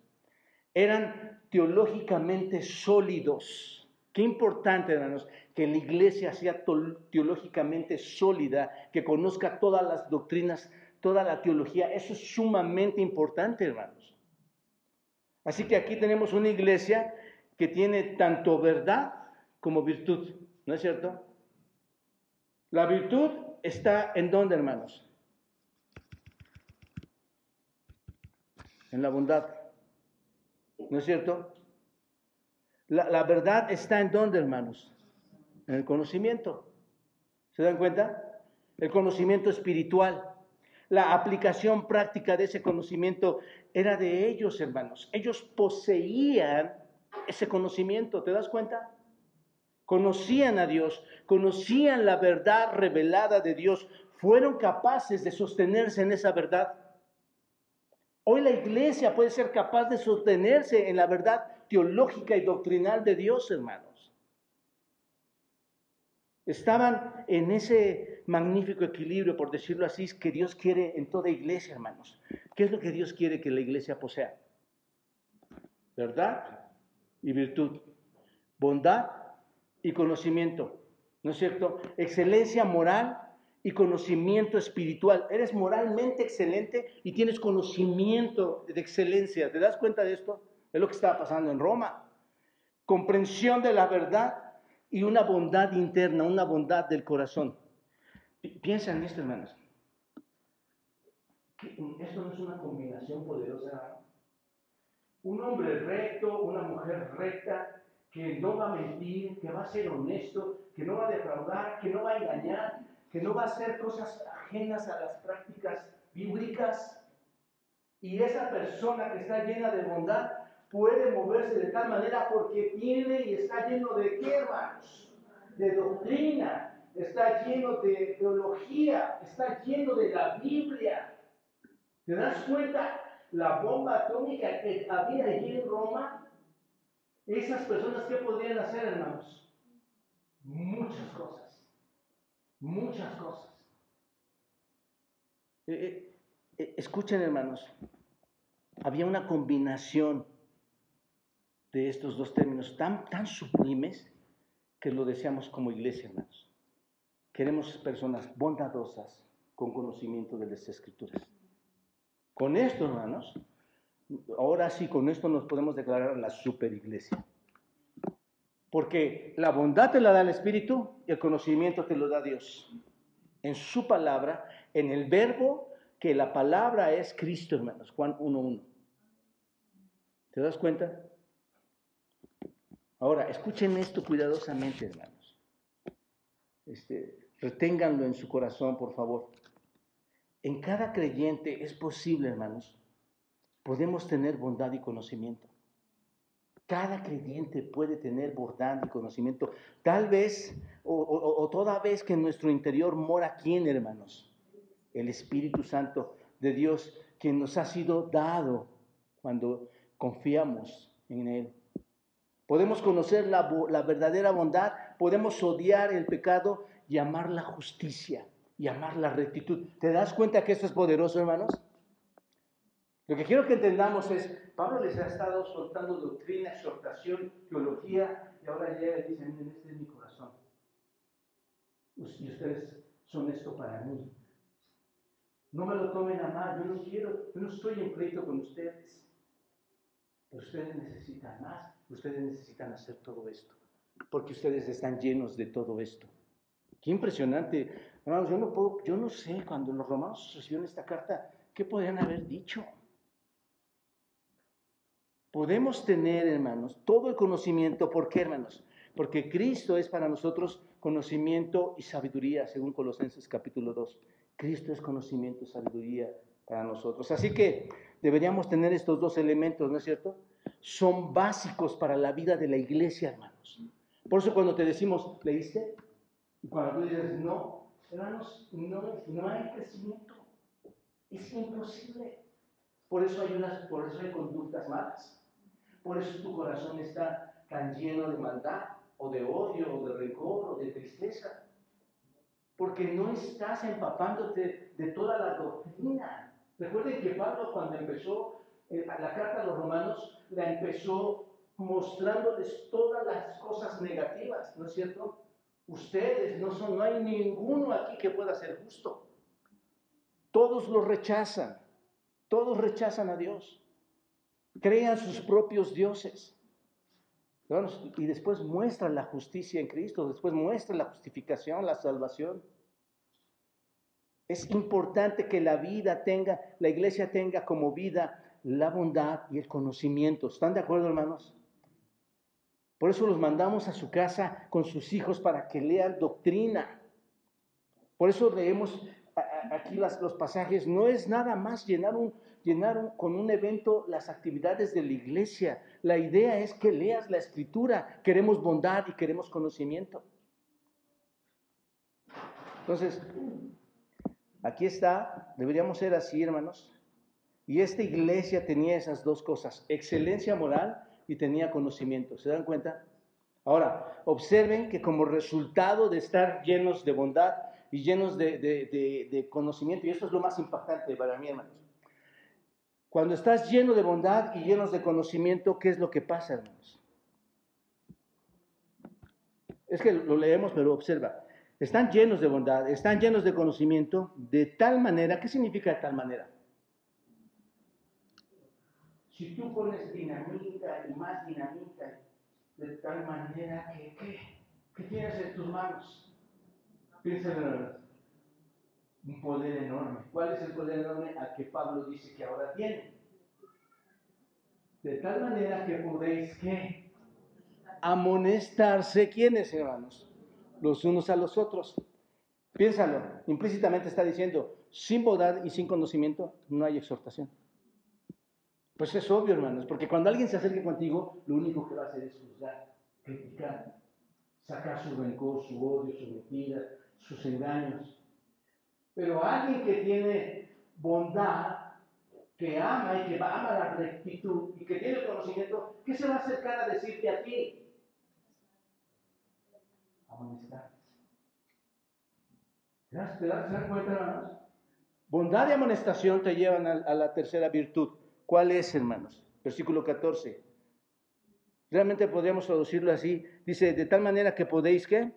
S2: Eran teológicamente sólidos. Qué importante, hermanos, que la iglesia sea teológicamente sólida, que conozca todas las doctrinas, toda la teología. Eso es sumamente importante, hermanos. Así que aquí tenemos una iglesia que tiene tanto verdad como virtud. ¿No es cierto? La virtud está en dónde, hermanos? En la bondad. ¿No es cierto? La, verdad está en dónde, hermanos? En el conocimiento. ¿Se dan cuenta? El conocimiento espiritual. La aplicación práctica de ese conocimiento era de ellos, hermanos. Ellos poseían ese conocimiento. ¿Te das cuenta? Conocían a Dios, conocían la verdad revelada de Dios, fueron capaces de sostenerse en esa verdad. Hoy la iglesia puede ser capaz de sostenerse en la verdad teológica y doctrinal de Dios, hermanos. Estaban en ese magnífico equilibrio, por decirlo así, que Dios quiere en toda iglesia, hermanos. ¿Qué es lo que Dios quiere que la iglesia posea? Verdad y virtud. Bondad y conocimiento, ¿no es cierto? Excelencia moral y conocimiento espiritual. Eres moralmente excelente y tienes conocimiento de excelencia. ¿Te das cuenta de esto? Es lo que estaba pasando en Roma. Comprensión de la verdad y una bondad interna, una bondad del corazón. Piensa en esto, hermanos. Esto no es una combinación poderosa. Un hombre recto, una mujer recta, que no va a mentir, que va a ser honesto, que no va a defraudar, que no va a engañar, que no va a hacer cosas ajenas a las prácticas bíblicas. Y esa persona que está llena de bondad puede moverse de tal manera porque tiene y está lleno de qué, hermanos? De doctrina, está lleno de teología, está lleno de la Biblia. ¿Te das cuenta? La bomba atómica que había allí en Roma esas personas, ¿qué podrían hacer, hermanos? Muchas cosas. Muchas cosas. Eh, eh, eh, escuchen, hermanos. Había una combinación de estos dos términos tan, tan sublimes que lo deseamos como iglesia, hermanos. Queremos personas bondadosas con conocimiento de las escrituras. Con esto, hermanos, ahora sí, con esto nos podemos declarar la superiglesia. Porque la bondad te la da el Espíritu y el conocimiento te lo da Dios. En su palabra, en el verbo, que la palabra es Cristo, hermanos. Juan 1.1. ¿Te das cuenta? Ahora, escuchen esto cuidadosamente, hermanos. Este, reténganlo en su corazón, por favor. En cada creyente es posible, hermanos, podemos tener bondad y conocimiento. Cada creyente puede tener bondad y conocimiento. Tal vez o, toda vez que en nuestro interior mora quién, hermanos? El Espíritu Santo de Dios, que nos ha sido dado cuando confiamos en Él. Podemos conocer la, la verdadera bondad, podemos odiar el pecado y amar la justicia y amar la rectitud. ¿Te das cuenta que esto es poderoso, hermanos? Lo que quiero que entendamos es, Pablo les ha estado soltando doctrina, exhortación, teología, y ahora llega y dice, miren, este es mi corazón. Y ustedes son esto para mí. No me lo tomen a mal, yo no quiero, yo no estoy en pleito con ustedes. Pero ustedes necesitan más, ustedes necesitan hacer todo esto, porque ustedes están llenos de todo esto. Qué impresionante. Hermanos, yo no, puedo, yo no sé, cuando los romanos recibieron esta carta, ¿qué podrían haber dicho? Podemos tener, hermanos, todo el conocimiento. ¿Por qué, hermanos? Porque Cristo es para nosotros conocimiento y sabiduría, según Colosenses capítulo 2. Cristo es conocimiento y sabiduría para nosotros. Así que deberíamos tener estos dos elementos, ¿no es cierto? Son básicos para la vida de la iglesia, hermanos. Por eso cuando te decimos, ¿leíste? Y cuando tú dices, no, hermanos, no, no hay crecimiento. Es imposible. Por eso hay unas, por eso hay conductas malas. Por eso tu corazón está tan lleno de maldad, o de odio, o de rencor, o de tristeza. Porque no estás empapándote de toda la doctrina. Recuerden que Pablo cuando empezó eh, la carta a los romanos, la empezó mostrándoles todas las cosas negativas, ¿no es cierto? Ustedes no son, no hay ninguno aquí que pueda ser justo. Todos lo rechazan, todos rechazan a Dios. Crean sus propios dioses. Y después muestran la justicia en Cristo, después muestran la justificación, la salvación. Es importante que la vida tenga, la iglesia tenga como vida la bondad y el conocimiento. ¿Están de acuerdo, hermanos? Por eso los mandamos a su casa con sus hijos para que lean doctrina. Por eso leemos aquí los pasajes. No es nada más llenar, un, llenar con un evento las actividades de la iglesia. La idea es que leas la escritura. Queremos bondad y queremos conocimiento. Entonces, Aquí está, deberíamos ser así, hermanos. Y esta iglesia tenía esas dos cosas, excelencia moral y tenía conocimiento. ¿Se dan cuenta? Ahora, observen que como resultado de estar llenos de bondad y llenos de, conocimiento, y esto es lo más impactante para mí, hermanos, cuando estás lleno de bondad y llenos de conocimiento, ¿qué es lo que pasa, hermanos? Es que lo leemos, pero observa. Están llenos de bondad, están llenos de conocimiento, de tal manera, ¿qué significa de tal manera? Si tú pones dinamita y más dinamita, de tal manera que, ¿qué? ¿Qué tienes en tus manos? Piénsalo, un poder enorme. ¿Cuál es el poder enorme al que Pablo dice que ahora tiene? De tal manera que podéis, ¿qué? Amonestarse, ¿quiénes, hermanos? los unos a los otros. Piénsalo, implícitamente está diciendo, sin bondad y sin conocimiento no hay exhortación. Pues es obvio, hermanos, porque cuando alguien se acerque contigo, lo único que va a hacer es juzgar, criticar, sacar su rencor, su odio, su mentira, sus engaños. Pero alguien que tiene bondad, que ama y que ama la rectitud y que tiene conocimiento, ¿qué se va a acercar a decirte a ti? amonestar. ¿Te das, cuenta, hermanos? Bondad y amonestación te llevan a, la tercera virtud. ¿Cuál es, hermanos? Versículo 14. Realmente podríamos traducirlo así. Dice, de tal manera que podéis, ¿qué?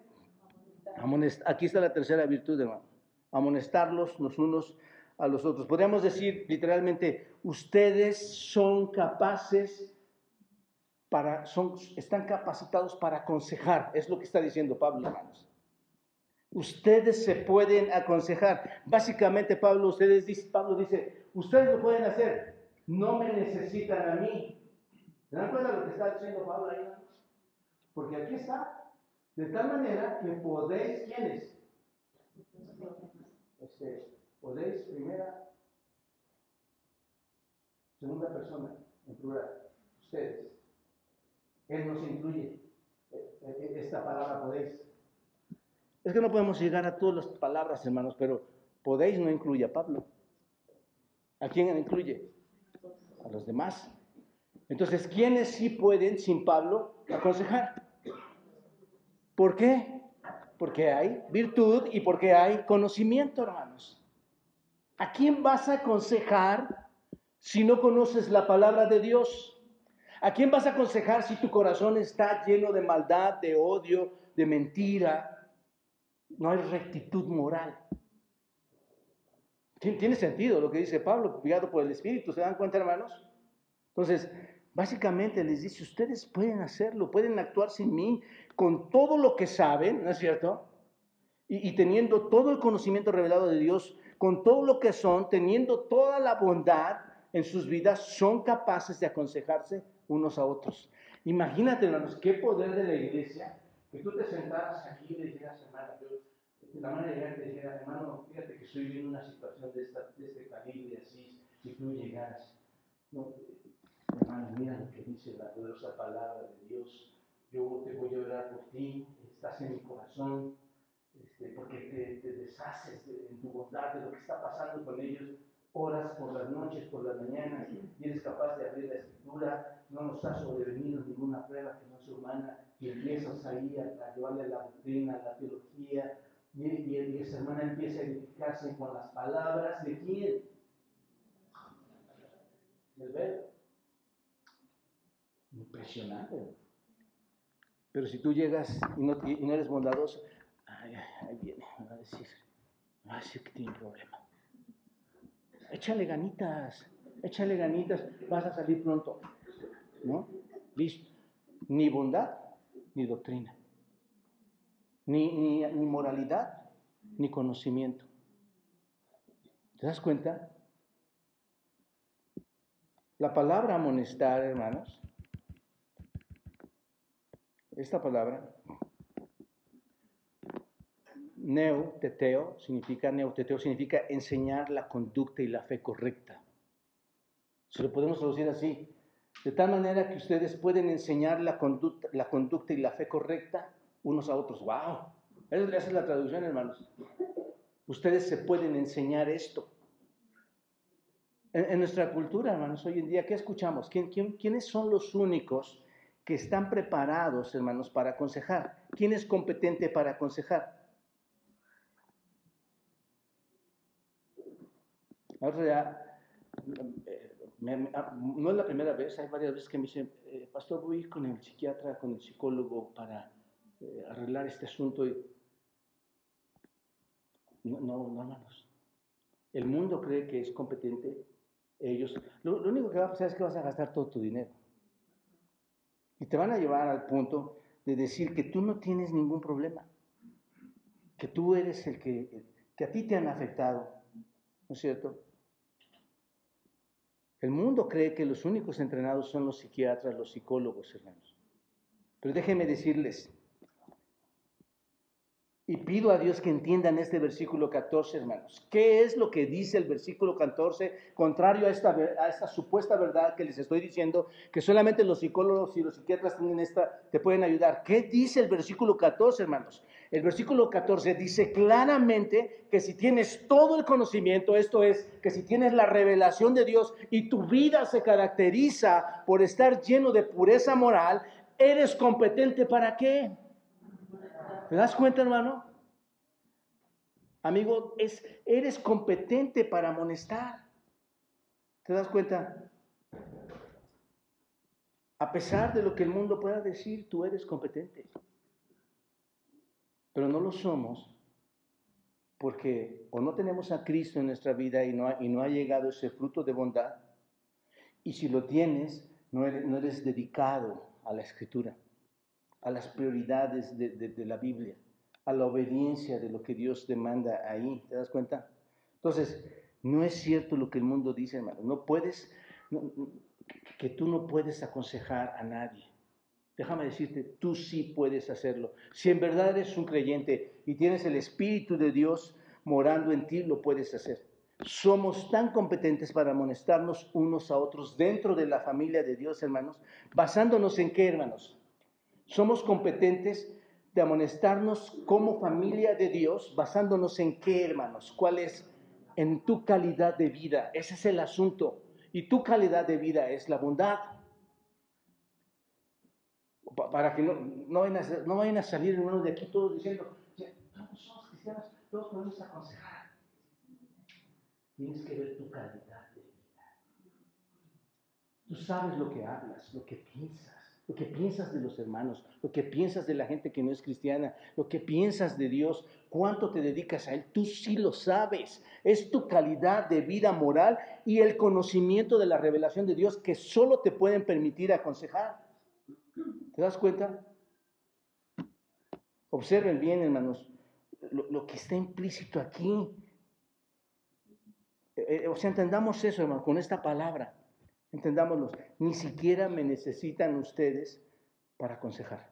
S2: Aquí está la tercera virtud, hermano. Amonestarlos los unos a los otros. Podríamos decir literalmente, ustedes son capaces para, son, están capacitados para aconsejar, es lo que está diciendo Pablo, hermanos. Ustedes se pueden aconsejar. Básicamente, Pablo, ustedes, Pablo dice, ustedes lo pueden hacer, no me necesitan a mí. ¿Se dan cuenta de lo que está diciendo Pablo ahí? Porque aquí está, de tal manera que podéis, ¿quiénes? Este, podéis, primera, segunda persona, en plural, ustedes él nos incluye eh, eh, esta palabra podéis. Es que no podemos llegar a todas las palabras, hermanos, pero podéis no incluye a Pablo. ¿A quién incluye? A los demás. Entonces, ¿quiénes sí pueden, sin Pablo, aconsejar? ¿Por qué? Porque hay virtud y porque hay conocimiento, hermanos. ¿A quién vas a aconsejar si no conoces la palabra de Dios? ¿A quién vas a aconsejar si tu corazón está lleno de maldad, de odio, de mentira? No hay rectitud moral. Tiene sentido lo que dice Pablo, guiado por el Espíritu, ¿se dan cuenta, hermanos? Entonces, básicamente les dice, ustedes pueden hacerlo, pueden actuar sin mí, con todo lo que saben, ¿no es cierto? Y, y teniendo todo el conocimiento revelado de Dios, con todo lo que son, teniendo toda la bondad en sus vidas, son capaces de aconsejarse unos a otros. Imagínate, hermanos, qué poder de la iglesia, que tú te sentaras aquí y le dijeras, hermano, yo la manera de dijera, hermano, fíjate que estoy viviendo una situación de, esta, de este calibre así, si tú llegaras. No, hermano, mira lo que dice la poderosa palabra de Dios. Yo te voy a orar por ti, estás en mi corazón, este, porque te, te deshaces de, en tu bondad de lo que está pasando con ellos. Horas por las noches, por las mañanas, y eres capaz de abrir la escritura, no nos ha sobrevenido ninguna prueba que no es humana, y empiezas ahí a, a llevarle la doctrina, la teología, y, y, esa hermana empieza a edificarse con las palabras de quién? Del verbo. Impresionante. Pero si tú llegas y no, eres bondadoso, ahí viene, va a decir, va a decir que tiene un problema. Échale ganitas, échale ganitas, vas a salir pronto. ¿No? Listo. Ni bondad, ni doctrina ni, ni moralidad, ni conocimiento. ¿Te das cuenta? La palabra amonestar, hermanos, esta palabra, neuteteo, significa, neuteteo significa enseñar la conducta y la fe correcta. Se lo podemos traducir así. De tal manera que ustedes pueden enseñar la conducta, la conducta y la fe correcta unos a otros. ¡Wow! Esa es la traducción, hermanos. Ustedes se pueden enseñar esto. En, nuestra cultura, hermanos, hoy en día, ¿qué escuchamos? ¿Quién, quiénes son los únicos que están preparados, hermanos, para aconsejar? ¿Quién es competente para aconsejar? Ahora eh, no es la primera vez, hay varias veces que me dicen, eh, pastor, voy con el psiquiatra, con el psicólogo para eh, arreglar este asunto. No, no, hermanos. El mundo cree que es competente. Ellos, lo, único que va a pasar es que vas a gastar todo tu dinero. Y te van a llevar al punto de decir que tú no tienes ningún problema. Que tú eres el que, que a ti te han afectado. ¿No es cierto? El mundo cree que los únicos entrenados son los psiquiatras, los psicólogos, hermanos. Pero déjenme decirles, y pido a Dios que entiendan este versículo 14, hermanos. ¿Qué es lo que dice el versículo 14, contrario a esta, a esta supuesta verdad que les estoy diciendo, que solamente los psicólogos y los psiquiatras tienen esta, te pueden ayudar? ¿Qué dice el versículo 14, hermanos? El versículo 14 dice claramente que si tienes todo el conocimiento, esto es, que si tienes la revelación de Dios y tu vida se caracteriza por estar lleno de pureza moral, eres competente para qué? ¿Te das cuenta, hermano? Amigo, es, eres competente para amonestar. ¿Te das cuenta? A pesar de lo que el mundo pueda decir, tú eres competente. Pero no lo somos porque o no tenemos a Cristo en nuestra vida y no ha, y no ha llegado ese fruto de bondad. Y si lo tienes, no eres, no eres dedicado a la escritura a las prioridades de, la Biblia, a la obediencia de lo que Dios demanda ahí. ¿Te das cuenta? Entonces, no es cierto lo que el mundo dice, hermano. No puedes, que tú no puedes aconsejar a nadie. Déjame decirte, tú sí puedes hacerlo. Si en verdad eres un creyente y tienes el Espíritu de Dios morando en ti, lo puedes hacer. Somos tan competentes para amonestarnos unos a otros dentro de la familia de Dios, hermanos, basándonos en qué, hermanos? Somos competentes de amonestarnos como familia de Dios, basándonos en qué, hermanos, cuál es en tu calidad de vida. Ese es el asunto. Y tu calidad de vida es la bondad. Para que no, no, vayan, a, vayan a salir hermanos de aquí todos diciendo, todos somos cristianos, todos podemos aconsejar. Tienes que ver tu calidad de vida. Tú sabes lo que hablas, lo que piensas lo que piensas de los hermanos, lo que piensas de la gente que no es cristiana, lo que piensas de Dios, cuánto te dedicas a Él, tú sí lo sabes. Es tu calidad de vida moral y el conocimiento de la revelación de Dios que solo te pueden permitir aconsejar. ¿Te das cuenta? Observen bien, hermanos, lo, que está implícito aquí. Eh, eh, o sea, entendamos eso, hermano, con esta palabra. Entendámoslo. Ni siquiera me necesitan ustedes para aconsejar.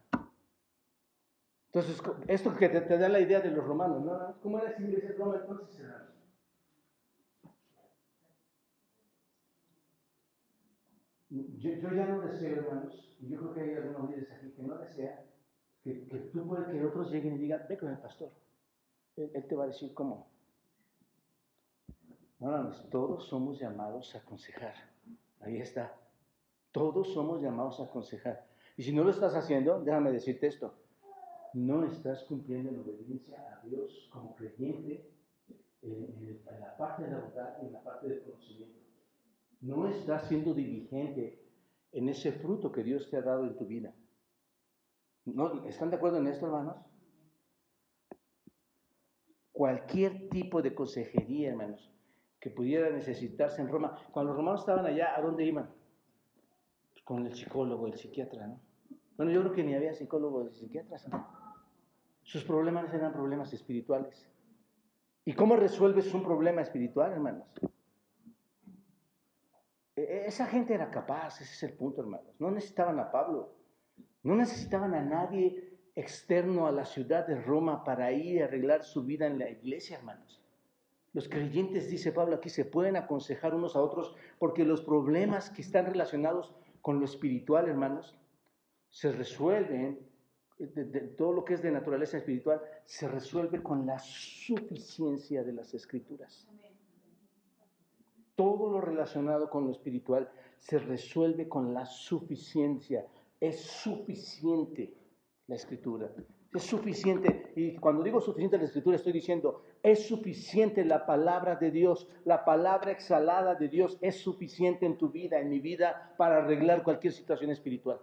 S2: Entonces, esto que te, da la idea de los romanos, ¿no? ¿Cómo era esa iglesia Roma entonces? Yo, yo, ya no deseo, hermanos, y yo creo que hay algunos líderes aquí que no desean que, tú puedes que otros lleguen y digan, ve con el pastor. Él, te va a decir cómo. No, hermanos, todos somos llamados a aconsejar. Ahí está. Todos somos llamados a aconsejar. Y si no lo estás haciendo, déjame decirte esto. No estás cumpliendo en obediencia a Dios como creyente en, la parte de la verdad y en la parte del conocimiento. No estás siendo diligente en ese fruto que Dios te ha dado en tu vida. ¿No? ¿Están de acuerdo en esto, hermanos? Cualquier tipo de consejería, hermanos, que pudiera necesitarse en Roma. Cuando los romanos estaban allá, ¿a dónde iban? Pues con el psicólogo, el psiquiatra, ¿no? Bueno, yo creo que ni había psicólogos y psiquiatras. ¿no? Sus problemas eran problemas espirituales. ¿Y cómo resuelves un problema espiritual, hermanos? E, e, esa gente era capaz, ese es el punto, hermanos. No necesitaban a Pablo, no necesitaban a nadie externo a la ciudad de Roma para ir y arreglar su vida en la iglesia, hermanos. Los creyentes, dice Pablo aquí, se pueden aconsejar unos a otros porque los problemas que están relacionados con lo espiritual, hermanos, se resuelven, de, todo lo que es de naturaleza espiritual, se resuelve con la suficiencia de las escrituras. Todo lo relacionado con lo espiritual se resuelve con la suficiencia. Es suficiente la escritura. Es suficiente. Y cuando digo suficiente la escritura, estoy diciendo, es suficiente la palabra de Dios, la palabra exhalada de Dios es suficiente en tu vida, en mi vida, para arreglar cualquier situación espiritual.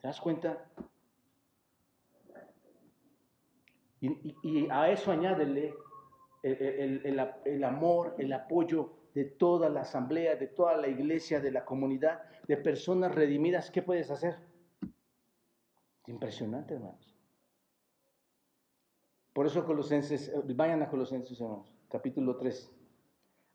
S2: ¿Te das cuenta? Y, a eso añádele el, amor, el apoyo de toda la asamblea, de toda la iglesia, de la comunidad, de personas redimidas. ¿Qué puedes hacer? Impresionante, hermanos. Por eso Colosenses, eh, vayan a Colosenses, hermanos, capítulo 3.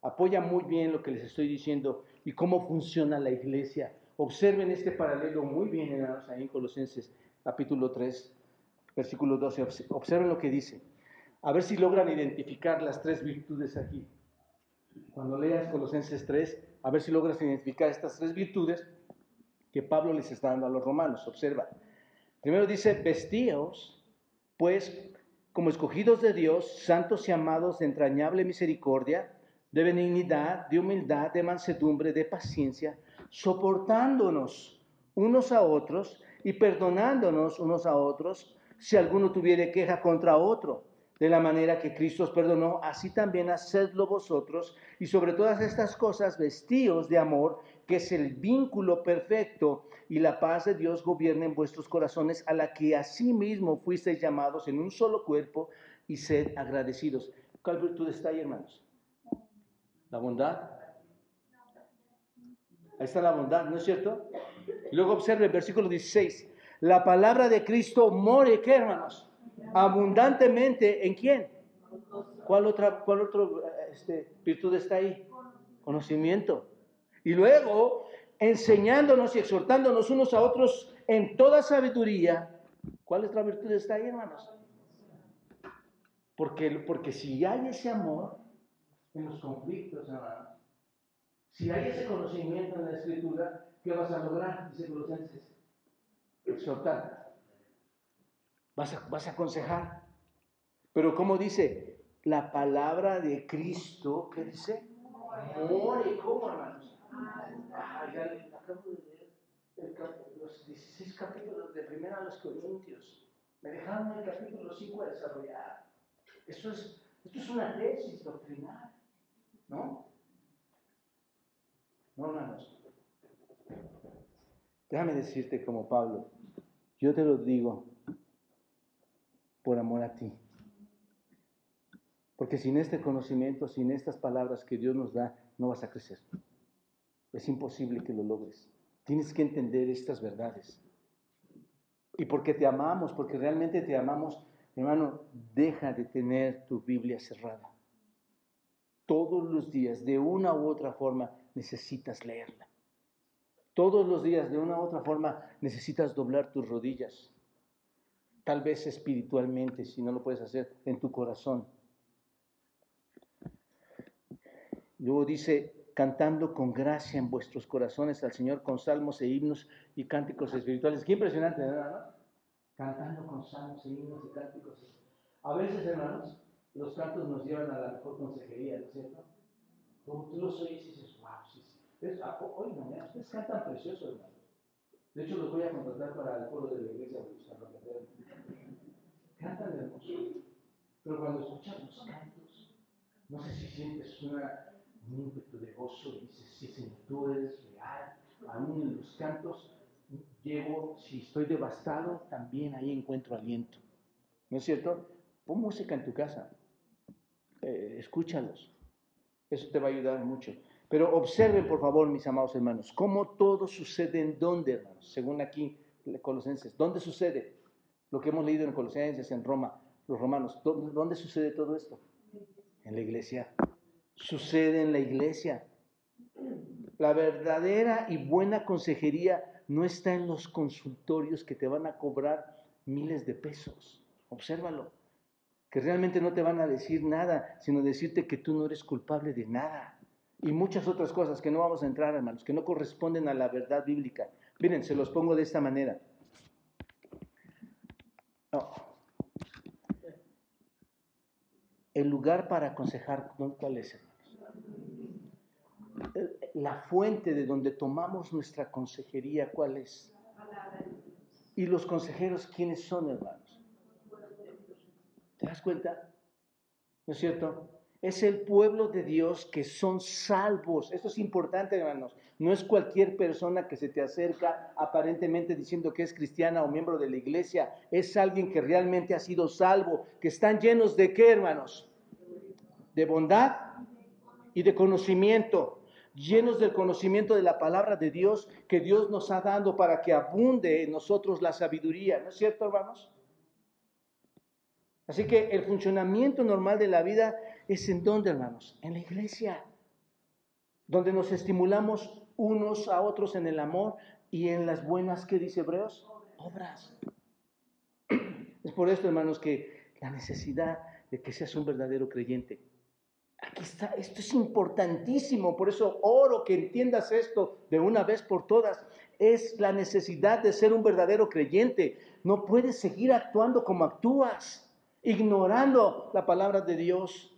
S2: Apoya muy bien lo que les estoy diciendo y cómo funciona la iglesia. Observen este paralelo muy bien, hermanos, ahí en Colosenses, capítulo 3, versículo 12. Observen lo que dice. A ver si logran identificar las tres virtudes aquí. Cuando leas Colosenses 3, a ver si logras identificar estas tres virtudes que Pablo les está dando a los romanos. Observa. Primero dice, vestíos, pues, como escogidos de Dios, santos y amados de entrañable misericordia, de benignidad, de humildad, de mansedumbre, de paciencia, soportándonos unos a otros y perdonándonos unos a otros si alguno tuviere queja contra otro. De la manera que Cristo os perdonó, así también hacedlo vosotros, y sobre todas estas cosas vestíos de amor, que es el vínculo perfecto, y la paz de Dios gobierne en vuestros corazones, a la que asimismo fuisteis llamados en un solo cuerpo, y sed agradecidos. ¿Cuál virtud está ahí, hermanos? La bondad. Ahí está la bondad, ¿no es cierto? Y luego observe el versículo 16. La palabra de Cristo more, ¿qué, hermanos? Abundantemente, ¿en quién? ¿Cuál otra, cuál otro, este, virtud está ahí? Conocimiento. Y luego, enseñándonos y exhortándonos unos a otros en toda sabiduría. ¿Cuál otra virtud está ahí, hermanos? Porque, porque si hay ese amor en los conflictos, hermanos, si hay ese conocimiento en la escritura, ¿qué vas a lograr? Dice Colosenses. Exhortar. Vas a, vas a aconsejar. Pero como dice, la palabra de Cristo, ¿qué dice? ¿cómo, hermanos? Ya acabo de leer los 16 capítulos de Primera a los Corintios. Me dejaron el capítulo 5 a desarrollar. Esto es, esto es una tesis doctrinal, ¿no? No, hermanos. Déjame decirte como Pablo, yo te lo digo por amor a ti. Porque sin este conocimiento, sin estas palabras que Dios nos da, no vas a crecer. Es imposible que lo logres. Tienes que entender estas verdades. Y porque te amamos, porque realmente te amamos, hermano, deja de tener tu Biblia cerrada. Todos los días, de una u otra forma, necesitas leerla. Todos los días, de una u otra forma, necesitas doblar tus rodillas. Tal vez espiritualmente, si no lo puedes hacer, en tu corazón. Luego dice, cantando con gracia en vuestros corazones al Señor con salmos e himnos y cánticos espirituales. Qué impresionante, ¿verdad? Cantando con salmos e himnos y cánticos. A veces, hermanos, los cantos nos llevan a la mejor consejería, ¿no es cierto? Como tú los oyes y dices, wow, sí, sí. Hoy mañana, ustedes cantan precioso, hermanos. De hecho, los voy a contratar para el foro de la iglesia Cantan hermoso. Pero cuando escuchas los cantos, no sé si sientes una un ímpetu de gozo dices, sí, Señor, tú eres real. Aún en los cantos llego, si estoy devastado, también ahí encuentro aliento. ¿No es cierto? Pon música en tu casa. Eh, escúchalos. Eso te va a ayudar mucho. Pero observen, por favor, mis amados hermanos, cómo todo sucede en dónde, hermanos, según aquí, Colosenses. ¿Dónde sucede? Lo que hemos leído en Colosenses, en Roma, los romanos. ¿Dónde sucede todo esto? En la iglesia sucede en la iglesia. La verdadera y buena consejería no está en los consultorios que te van a cobrar miles de pesos. Obsérvalo. Que realmente no te van a decir nada, sino decirte que tú no eres culpable de nada. Y muchas otras cosas que no vamos a entrar, hermanos, que no corresponden a la verdad bíblica. Miren, se los pongo de esta manera. El lugar para aconsejar, ¿cuál es? la fuente de donde tomamos nuestra consejería, ¿cuál es? Y los consejeros, ¿quiénes son, hermanos? ¿Te das cuenta? ¿No es cierto? Es el pueblo de Dios que son salvos. Esto es importante, hermanos. No es cualquier persona que se te acerca aparentemente diciendo que es cristiana o miembro de la iglesia. Es alguien que realmente ha sido salvo, que están llenos de qué, hermanos? De bondad y de conocimiento llenos del conocimiento de la palabra de Dios que Dios nos ha dado para que abunde en nosotros la sabiduría. ¿No es cierto, hermanos? Así que el funcionamiento normal de la vida es en dónde, hermanos? En la iglesia, donde nos estimulamos unos a otros en el amor y en las buenas, ¿qué dice Hebreos? Obras. Es por esto, hermanos, que la necesidad de que seas un verdadero creyente Aquí está, esto es importantísimo, por eso oro que entiendas esto de una vez por todas. Es la necesidad de ser un verdadero creyente. No puedes seguir actuando como actúas, ignorando la palabra de Dios.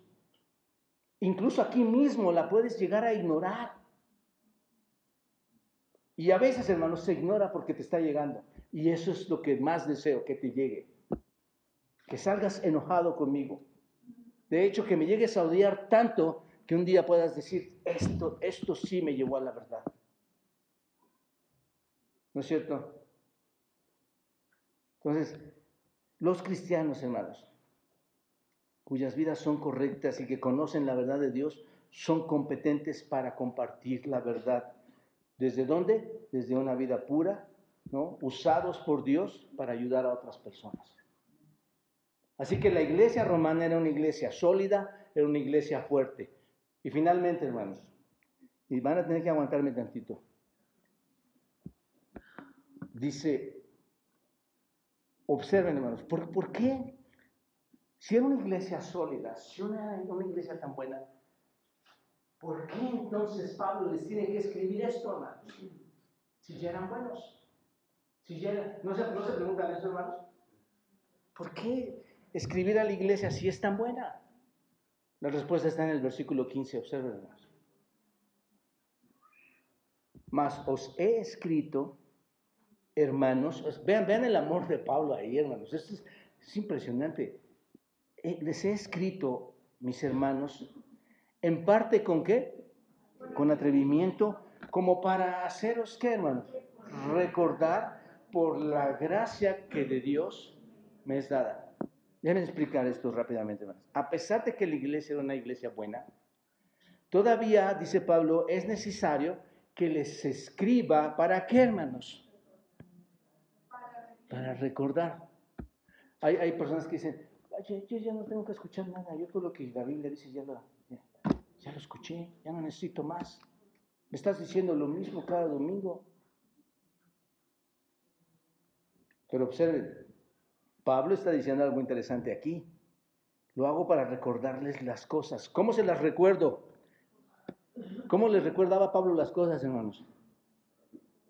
S2: Incluso aquí mismo la puedes llegar a ignorar. Y a veces, hermanos, se ignora porque te está llegando. Y eso es lo que más deseo, que te llegue. Que salgas enojado conmigo de hecho, que me llegues a odiar tanto que un día puedas decir, esto, esto sí me llevó a la verdad. ¿No es cierto? Entonces, los cristianos, hermanos, cuyas vidas son correctas y que conocen la verdad de Dios, son competentes para compartir la verdad. ¿Desde dónde? Desde una vida pura, ¿no? Usados por Dios para ayudar a otras personas. Así que la iglesia romana era una iglesia sólida, era una iglesia fuerte. Y finalmente, hermanos, y van a tener que aguantarme tantito. Dice, observen, hermanos, ¿por, qué? Si era una iglesia sólida, si era una iglesia tan buena, ¿por qué entonces Pablo les tiene que escribir esto, hermanos? Si ya eran buenos. Si ya ¿no, se, ¿No se preguntan eso, hermanos? ¿Por qué escribir a la iglesia si es tan buena? La respuesta está en el versículo 15, observen. Mas os he escrito, hermanos, vean, vean el amor de Pablo ahí, hermanos, esto es, es impresionante. Eh, les he escrito, mis hermanos, en parte con qué? Con atrevimiento, como para haceros qué, hermanos? recordar por la gracia que de Dios me es dada. Déjenme explicar esto rápidamente más. A pesar de que la iglesia era una iglesia buena, todavía, dice Pablo, es necesario que les escriba para qué, hermanos? Para recordar. Hay, hay personas que dicen, yo ya no tengo que escuchar nada, yo todo lo que la Biblia dice ya lo, ya lo escuché, ya no necesito más. Me estás diciendo lo mismo cada domingo. Pero observen, Pablo está diciendo algo interesante aquí. Lo hago para recordarles las cosas. ¿Cómo se las recuerdo? ¿Cómo les recordaba Pablo las cosas, hermanos?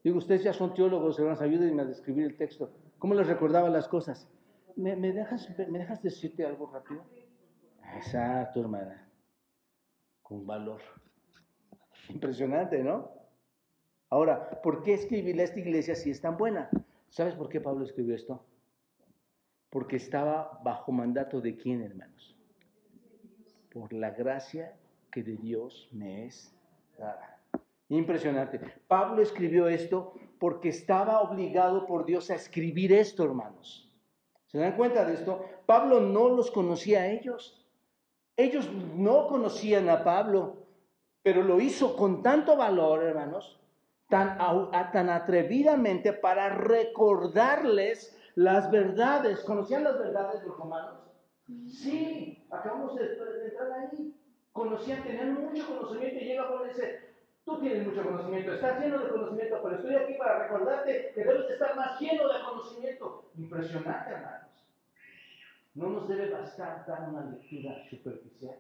S2: Digo, ustedes ya son teólogos, hermanos, ayúdenme a describir el texto. ¿Cómo les recordaba las cosas? ¿Me, dejas, ¿Me dejas decirte algo rápido? Exacto, hermana. Con valor. Impresionante, ¿no? Ahora, ¿por qué escribirle a esta iglesia si es tan buena? ¿Sabes por qué Pablo escribió esto? Porque estaba bajo mandato de quién, hermanos? Por la gracia que de Dios me es dada. Impresionante. Pablo escribió esto porque estaba obligado por Dios a escribir esto, hermanos. ¿Se dan cuenta de esto? Pablo no los conocía a ellos. Ellos no conocían a Pablo, pero lo hizo con tanto valor, hermanos, tan, atrevidamente para recordarles las verdades. ¿Conocían las verdades de los romanos? Sí, acabamos de, entrar ahí. Conocían, tenían mucho conocimiento y llega Pablo y dice, tú tienes mucho conocimiento, estás lleno de conocimiento, pero estoy aquí para recordarte que debes estar más lleno de conocimiento. Impresionante, hermanos. No nos debe bastar dar una lectura superficial.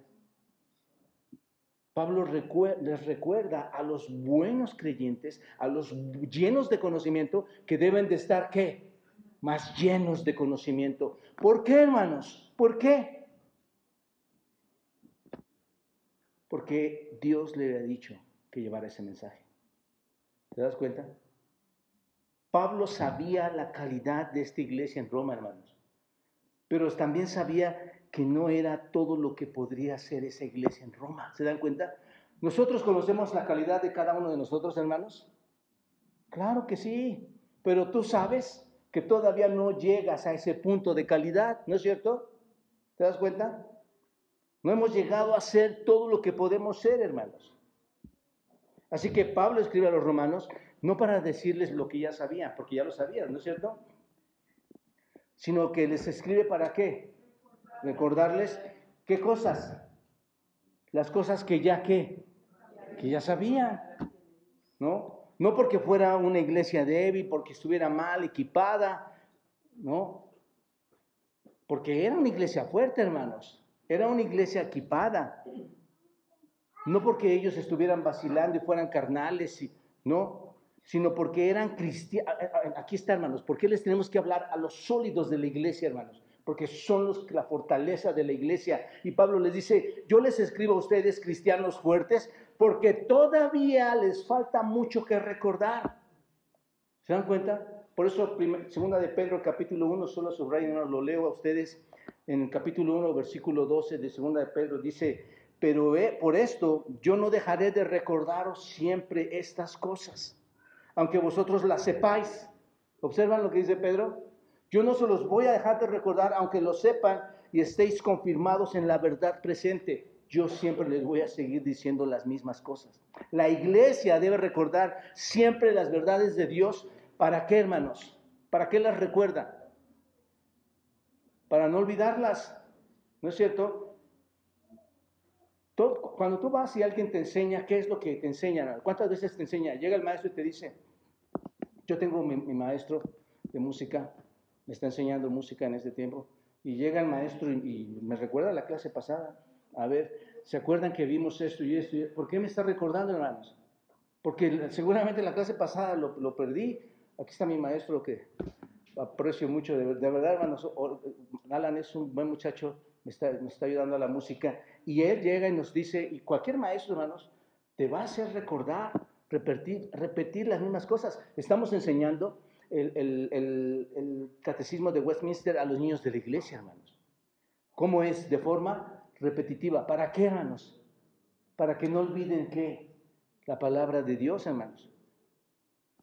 S2: Pablo les recuerda a los buenos creyentes, a los llenos de conocimiento, que deben de estar, ¿qué? más llenos de conocimiento. ¿Por qué, hermanos? ¿Por qué? Porque Dios le había dicho que llevara ese mensaje. ¿Te das cuenta? Pablo sabía la calidad de esta iglesia en Roma, hermanos, pero también sabía que no era todo lo que podría ser esa iglesia en Roma. ¿Se dan cuenta? ¿Nosotros conocemos la calidad de cada uno de nosotros, hermanos? Claro que sí, pero tú sabes que todavía no llegas a ese punto de calidad, ¿no es cierto? ¿Te das cuenta? No hemos llegado a ser todo lo que podemos ser, hermanos. Así que Pablo escribe a los romanos no para decirles lo que ya sabían, porque ya lo sabían, ¿no es cierto? Sino que les escribe para qué? Recordarles qué cosas. Las cosas que ya qué? Que ya sabían, ¿no? No porque fuera una iglesia débil, porque estuviera mal equipada, no. Porque era una iglesia fuerte, hermanos. Era una iglesia equipada. No porque ellos estuvieran vacilando y fueran carnales, no. Sino porque eran cristianos. Aquí está, hermanos. ¿Por qué les tenemos que hablar a los sólidos de la iglesia, hermanos? Porque son los, la fortaleza de la iglesia. Y Pablo les dice, yo les escribo a ustedes, cristianos fuertes, porque todavía les falta mucho que recordar. ¿Se dan cuenta? Por eso, segunda de Pedro, capítulo 1, solo subrayo, lo leo a ustedes. En el capítulo 1, versículo 12 de segunda de Pedro, dice, pero por esto yo no dejaré de recordaros siempre estas cosas, aunque vosotros las sepáis. ¿Observan lo que dice Pedro? Yo no se los voy a dejar de recordar, aunque lo sepan y estéis confirmados en la verdad presente yo siempre les voy a seguir diciendo las mismas cosas. La iglesia debe recordar siempre las verdades de Dios. ¿Para qué, hermanos? ¿Para qué las recuerda? Para no olvidarlas. ¿No es cierto? cuando tú vas y alguien te enseña, ¿qué es lo que te enseña? ¿Cuántas veces te enseña? Llega el maestro y te dice, yo tengo mi, maestro de música, me está enseñando música en este tiempo, y llega el maestro y me recuerda la clase pasada a ver, ¿se acuerdan que vimos esto y esto? ¿Por qué me está recordando, hermanos? Porque seguramente la clase pasada lo, perdí. Aquí está mi maestro que aprecio mucho, de, verdad, hermanos. Alan es un buen muchacho, me está, está ayudando a la música. Y él llega y nos dice, y cualquier maestro, hermanos, te va a hacer recordar, repetir, repetir las mismas cosas. Estamos enseñando el, el, catecismo de Westminster a los niños de la iglesia, hermanos. ¿Cómo es? De forma repetitiva. ¿Para qué, hermanos? Para que no olviden que la palabra de Dios, hermanos.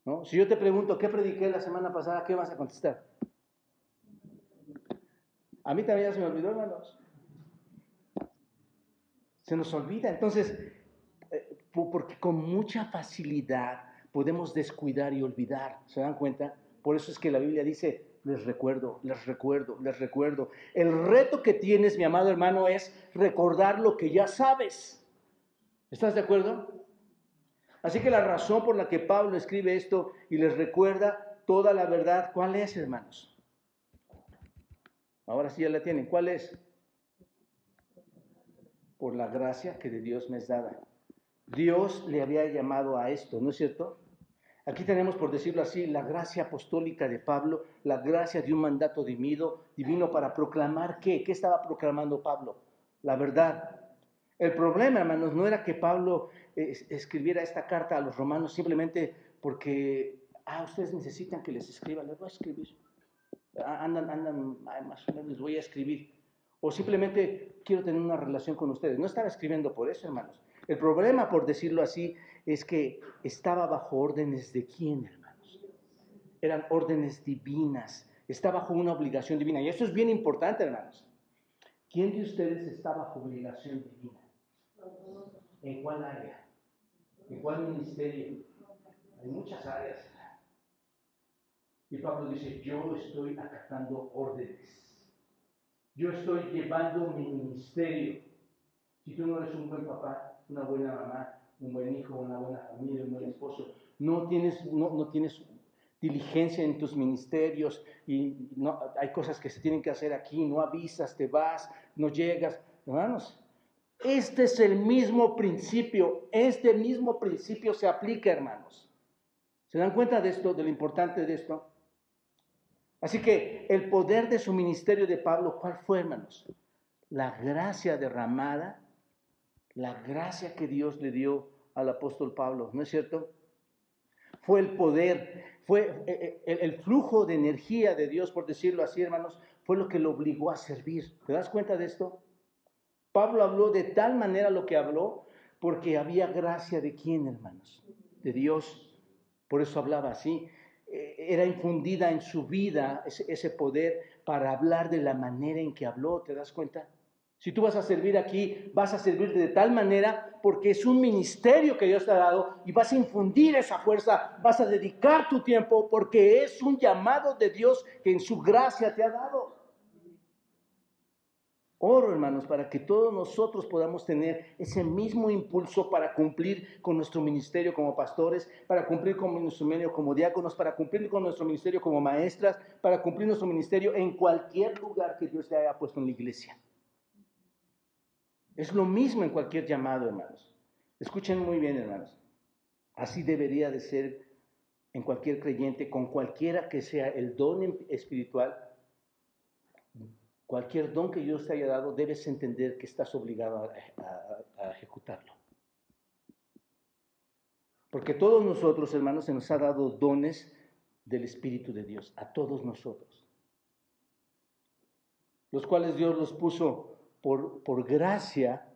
S2: ¿no? Si yo te pregunto, ¿qué prediqué la semana pasada? ¿Qué vas a contestar? A mí también ya se me olvidó, hermanos. Se nos olvida. Entonces, porque con mucha facilidad podemos descuidar y olvidar. ¿Se dan cuenta? Por eso es que la Biblia dice, les recuerdo, les recuerdo, les recuerdo. El reto que tienes, mi amado hermano, es recordar lo que ya sabes. ¿Estás de acuerdo? Así que la razón por la que Pablo escribe esto y les recuerda toda la verdad, ¿cuál es, hermanos? Ahora sí ya la tienen. ¿Cuál es? Por la gracia que de Dios me es dada. Dios le había llamado a esto, ¿no es cierto? Aquí tenemos, por decirlo así, la gracia apostólica de Pablo, la gracia de un mandato divino, divino para proclamar qué. ¿Qué estaba proclamando Pablo? La verdad. El problema, hermanos, no era que Pablo eh, escribiera esta carta a los romanos simplemente porque, ah, ustedes necesitan que les escriba, les voy a escribir. Ah, andan, andan, más o menos les voy a escribir. O simplemente quiero tener una relación con ustedes. No estaba escribiendo por eso, hermanos. El problema, por decirlo así, es que estaba bajo órdenes de quién, hermanos. Eran órdenes divinas, está bajo una obligación divina. Y eso es bien importante, hermanos. ¿Quién de ustedes está bajo obligación divina? ¿En cuál área? ¿En cuál ministerio? Hay muchas áreas. Y Pablo dice, yo estoy acatando órdenes. Yo estoy llevando mi ministerio. Si tú no eres un buen papá, una buena mamá, un buen hijo, una buena familia, un buen esposo, no tienes, no, no tienes diligencia en tus ministerios y hay cosas que se tienen que hacer aquí, no avisas, te vas, no llegas. Hermanos, este es el mismo principio, este mismo principio se aplica, hermanos. ¿Se dan cuenta de esto, de lo importante de esto? Así que el poder de su ministerio de Pablo, ¿cuál fue, hermanos? La gracia derramada la gracia que Dios le dio al apóstol Pablo, ¿no es cierto? Fue el poder, fue eh, eh, el, flujo de energía de Dios, por decirlo así, hermanos, fue lo que lo obligó a servir. ¿Te das cuenta de esto? Pablo habló de tal manera lo que habló porque había gracia de quién, hermanos? De Dios. Por eso hablaba así. Eh, era infundida en su vida ese, ese poder para hablar de la manera en que habló. ¿Te das cuenta? Si tú vas a servir aquí, vas a servir de tal manera porque es un ministerio que Dios te ha dado y vas a infundir esa fuerza, vas a dedicar tu tiempo porque es un llamado de Dios que en su gracia te ha dado. Oro, hermanos, para que todos nosotros podamos tener ese mismo impulso para cumplir con nuestro ministerio como pastores, para cumplir con nuestro ministerio como diáconos, para cumplir con nuestro ministerio como maestras, para cumplir nuestro ministerio en cualquier lugar que Dios te haya puesto en la iglesia. Es lo mismo en cualquier llamado, hermanos. Escuchen muy bien, hermanos. Así debería de ser en cualquier creyente, con cualquiera que sea el don espiritual, cualquier don que Dios te haya dado, debes entender que estás obligado a, ejecutarlo. Porque todos nosotros, hermanos, se nos ha dado dones del Espíritu de Dios, a todos nosotros, los cuales Dios los puso por, gracia,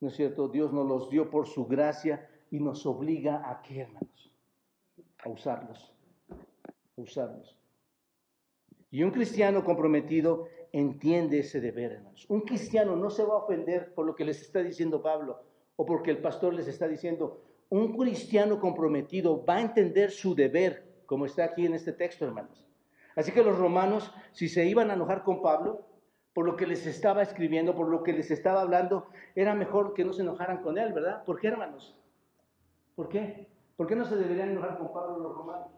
S2: ¿no es cierto? Dios nos los dio por su gracia y nos obliga a qué, hermanos? A usarlos, a usarlos. Y un cristiano comprometido entiende ese deber, hermanos. Un cristiano no se va a ofender por lo que les está diciendo Pablo o porque el pastor les está diciendo. Un cristiano comprometido va a entender su deber, como está aquí en este texto, hermanos. Así que los romanos, si se iban a enojar con Pablo, por lo que les estaba escribiendo, por lo que les estaba hablando, era mejor que no se enojaran con él, ¿verdad? ¿Por qué, hermanos? ¿Por qué? ¿Por qué no se deberían enojar con Pablo los romanos?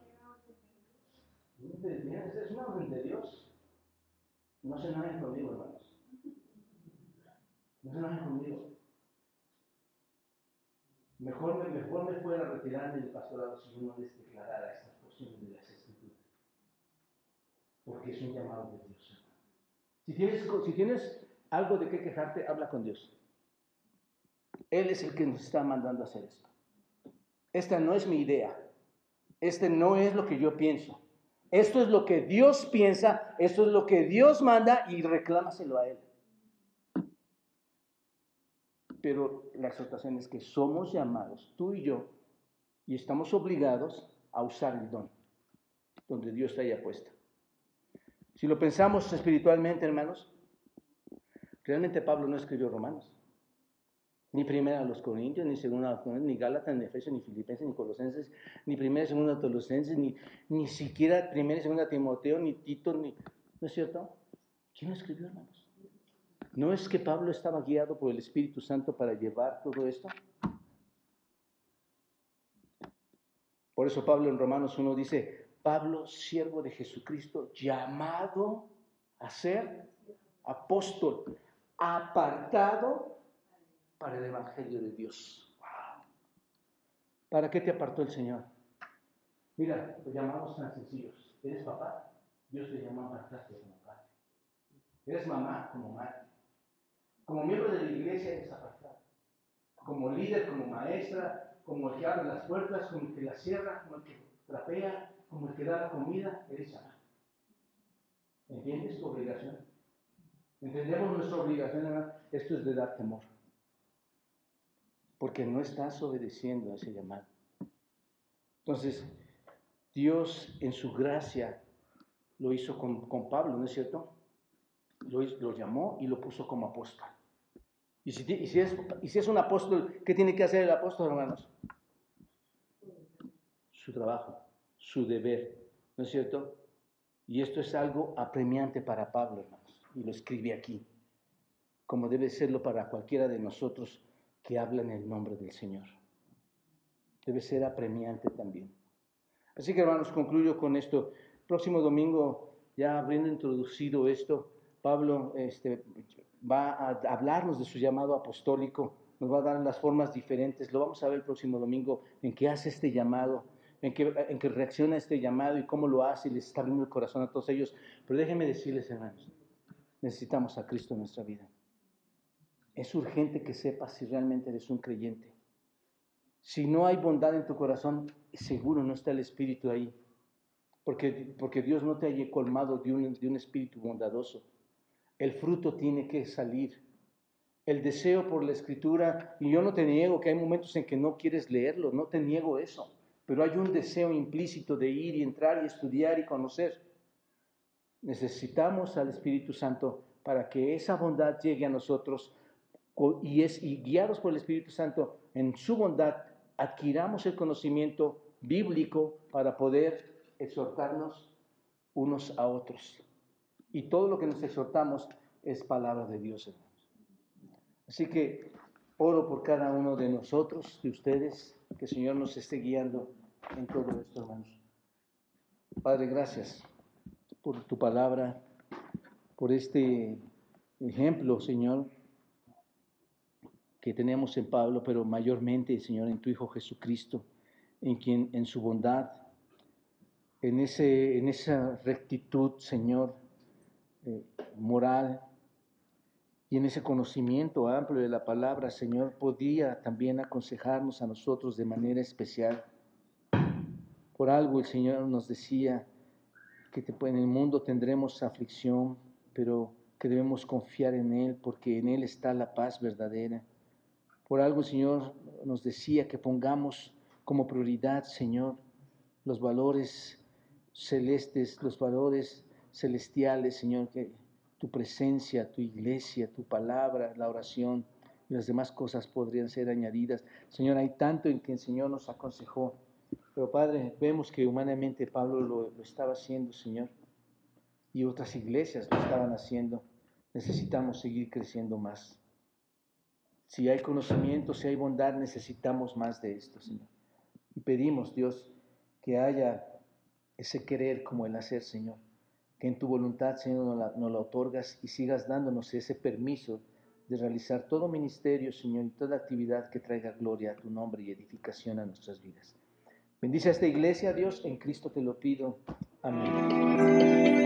S2: Es una orden de Dios. No se enojen conmigo, hermanos. No se enojen conmigo. Mejor me, mejor me fuera a retirar del pastorado si yo no les declarara estas porciones de las escrituras. Porque es un llamado de Dios. Si tienes, algo de qué quejarte, habla con Dios. Él es el que nos está mandando a hacer esto. Esta no es mi idea. Este no es lo que yo pienso. Esto es lo que Dios piensa, esto es lo que Dios manda y reclámaselo a Él. Pero la exhortación es que somos llamados, tú y yo, y estamos obligados a usar el don, donde Dios te haya puesto. Si lo pensamos espiritualmente, hermanos, realmente Pablo no escribió Romanos, ni primera a los Corintios, ni segunda a los ni Gálatas, ni Efesios, ni Filipenses, ni Colosenses, ni primera y segunda a Colosenses, ni, ni siquiera primera y segunda Timoteo, ni Tito, ni... ¿No es cierto? ¿Quién lo escribió, hermanos? ¿No es que Pablo estaba guiado por el Espíritu Santo para llevar todo esto? Por eso Pablo en Romanos 1 dice, Pablo, siervo de Jesucristo, llamado a ser apóstol, apartado para el Evangelio de Dios. ¿Para qué te apartó el Señor? Mira, lo llamamos tan sencillos. ¿Eres papá? Dios te llama a apartarte como padre. ¿Eres mamá? Como madre. Como miembro de la iglesia eres apartado. Como líder, como maestra, como el que abre las puertas, como el que las cierra, como el que trapea, como el que da la comida, eres llamado. ¿Entiendes tu obligación? ¿Entendemos nuestra obligación? Esto es de dar temor. Porque no estás obedeciendo a ese llamado. Entonces, Dios en su gracia lo hizo con, Pablo, ¿no es cierto? Lo, llamó y lo puso como apóstol. Y si, y si, es, y si es un apóstol, ¿qué tiene que hacer el apóstol, hermanos? Su trabajo, su deber, ¿no es cierto? Y esto es algo apremiante para Pablo, hermanos, y lo escribe aquí, como debe serlo para cualquiera de nosotros que hablan el nombre del Señor. Debe ser apremiante también. Así que, hermanos, concluyo con esto. Próximo domingo, ya habiendo introducido esto, Pablo este, va a hablarnos de su llamado apostólico, nos va a dar las formas diferentes. Lo vamos a ver el próximo domingo en qué hace este llamado, en qué, en qué reacciona este llamado y cómo lo hace y les está abriendo el corazón a todos ellos. Pero déjenme decirles, hermanos, necesitamos a Cristo en nuestra vida. Es urgente que sepas si realmente eres un creyente. Si no hay bondad en tu corazón, seguro no está el Espíritu ahí. Porque, porque Dios no te haya colmado de un, de un espíritu bondadoso. El fruto tiene que salir. El deseo por la escritura, y yo no te niego que hay momentos en que no quieres leerlo, no te niego eso, pero hay un deseo implícito de ir y entrar y estudiar y conocer. Necesitamos al Espíritu Santo para que esa bondad llegue a nosotros y, es, y guiados por el Espíritu Santo en su bondad adquiramos el conocimiento bíblico para poder exhortarnos unos a otros. Y todo lo que nos exhortamos es palabra de Dios, hermanos. Así que oro por cada uno de nosotros, de ustedes, que el Señor nos esté guiando en todo esto, hermanos. Padre, gracias por tu palabra, por este ejemplo, Señor, que tenemos en Pablo, pero mayormente, Señor, en tu Hijo Jesucristo, en quien en su bondad, en, ese, en esa rectitud, Señor, eh, moral y en ese conocimiento amplio de la palabra, Señor, podía también aconsejarnos a nosotros de manera especial. Por algo el Señor nos decía que en el mundo tendremos aflicción, pero que debemos confiar en Él porque en Él está la paz verdadera. Por algo el Señor nos decía que pongamos como prioridad, Señor, los valores celestes, los valores celestiales, Señor, que tu presencia, tu iglesia, tu palabra, la oración y las demás cosas podrían ser añadidas. Señor, hay tanto en que el Señor nos aconsejó, pero Padre, vemos que humanamente Pablo lo, lo estaba haciendo, Señor, y otras iglesias lo estaban haciendo. Necesitamos seguir creciendo más. Si hay conocimiento, si hay bondad, necesitamos más de esto, Señor. Y pedimos, Dios, que haya ese querer como el hacer, Señor que en tu voluntad, Señor, nos la, otorgas y sigas dándonos ese permiso de realizar todo ministerio, Señor, y toda actividad que traiga gloria a tu nombre y edificación a nuestras vidas. Bendice a esta iglesia, Dios, en Cristo te lo pido. Amén.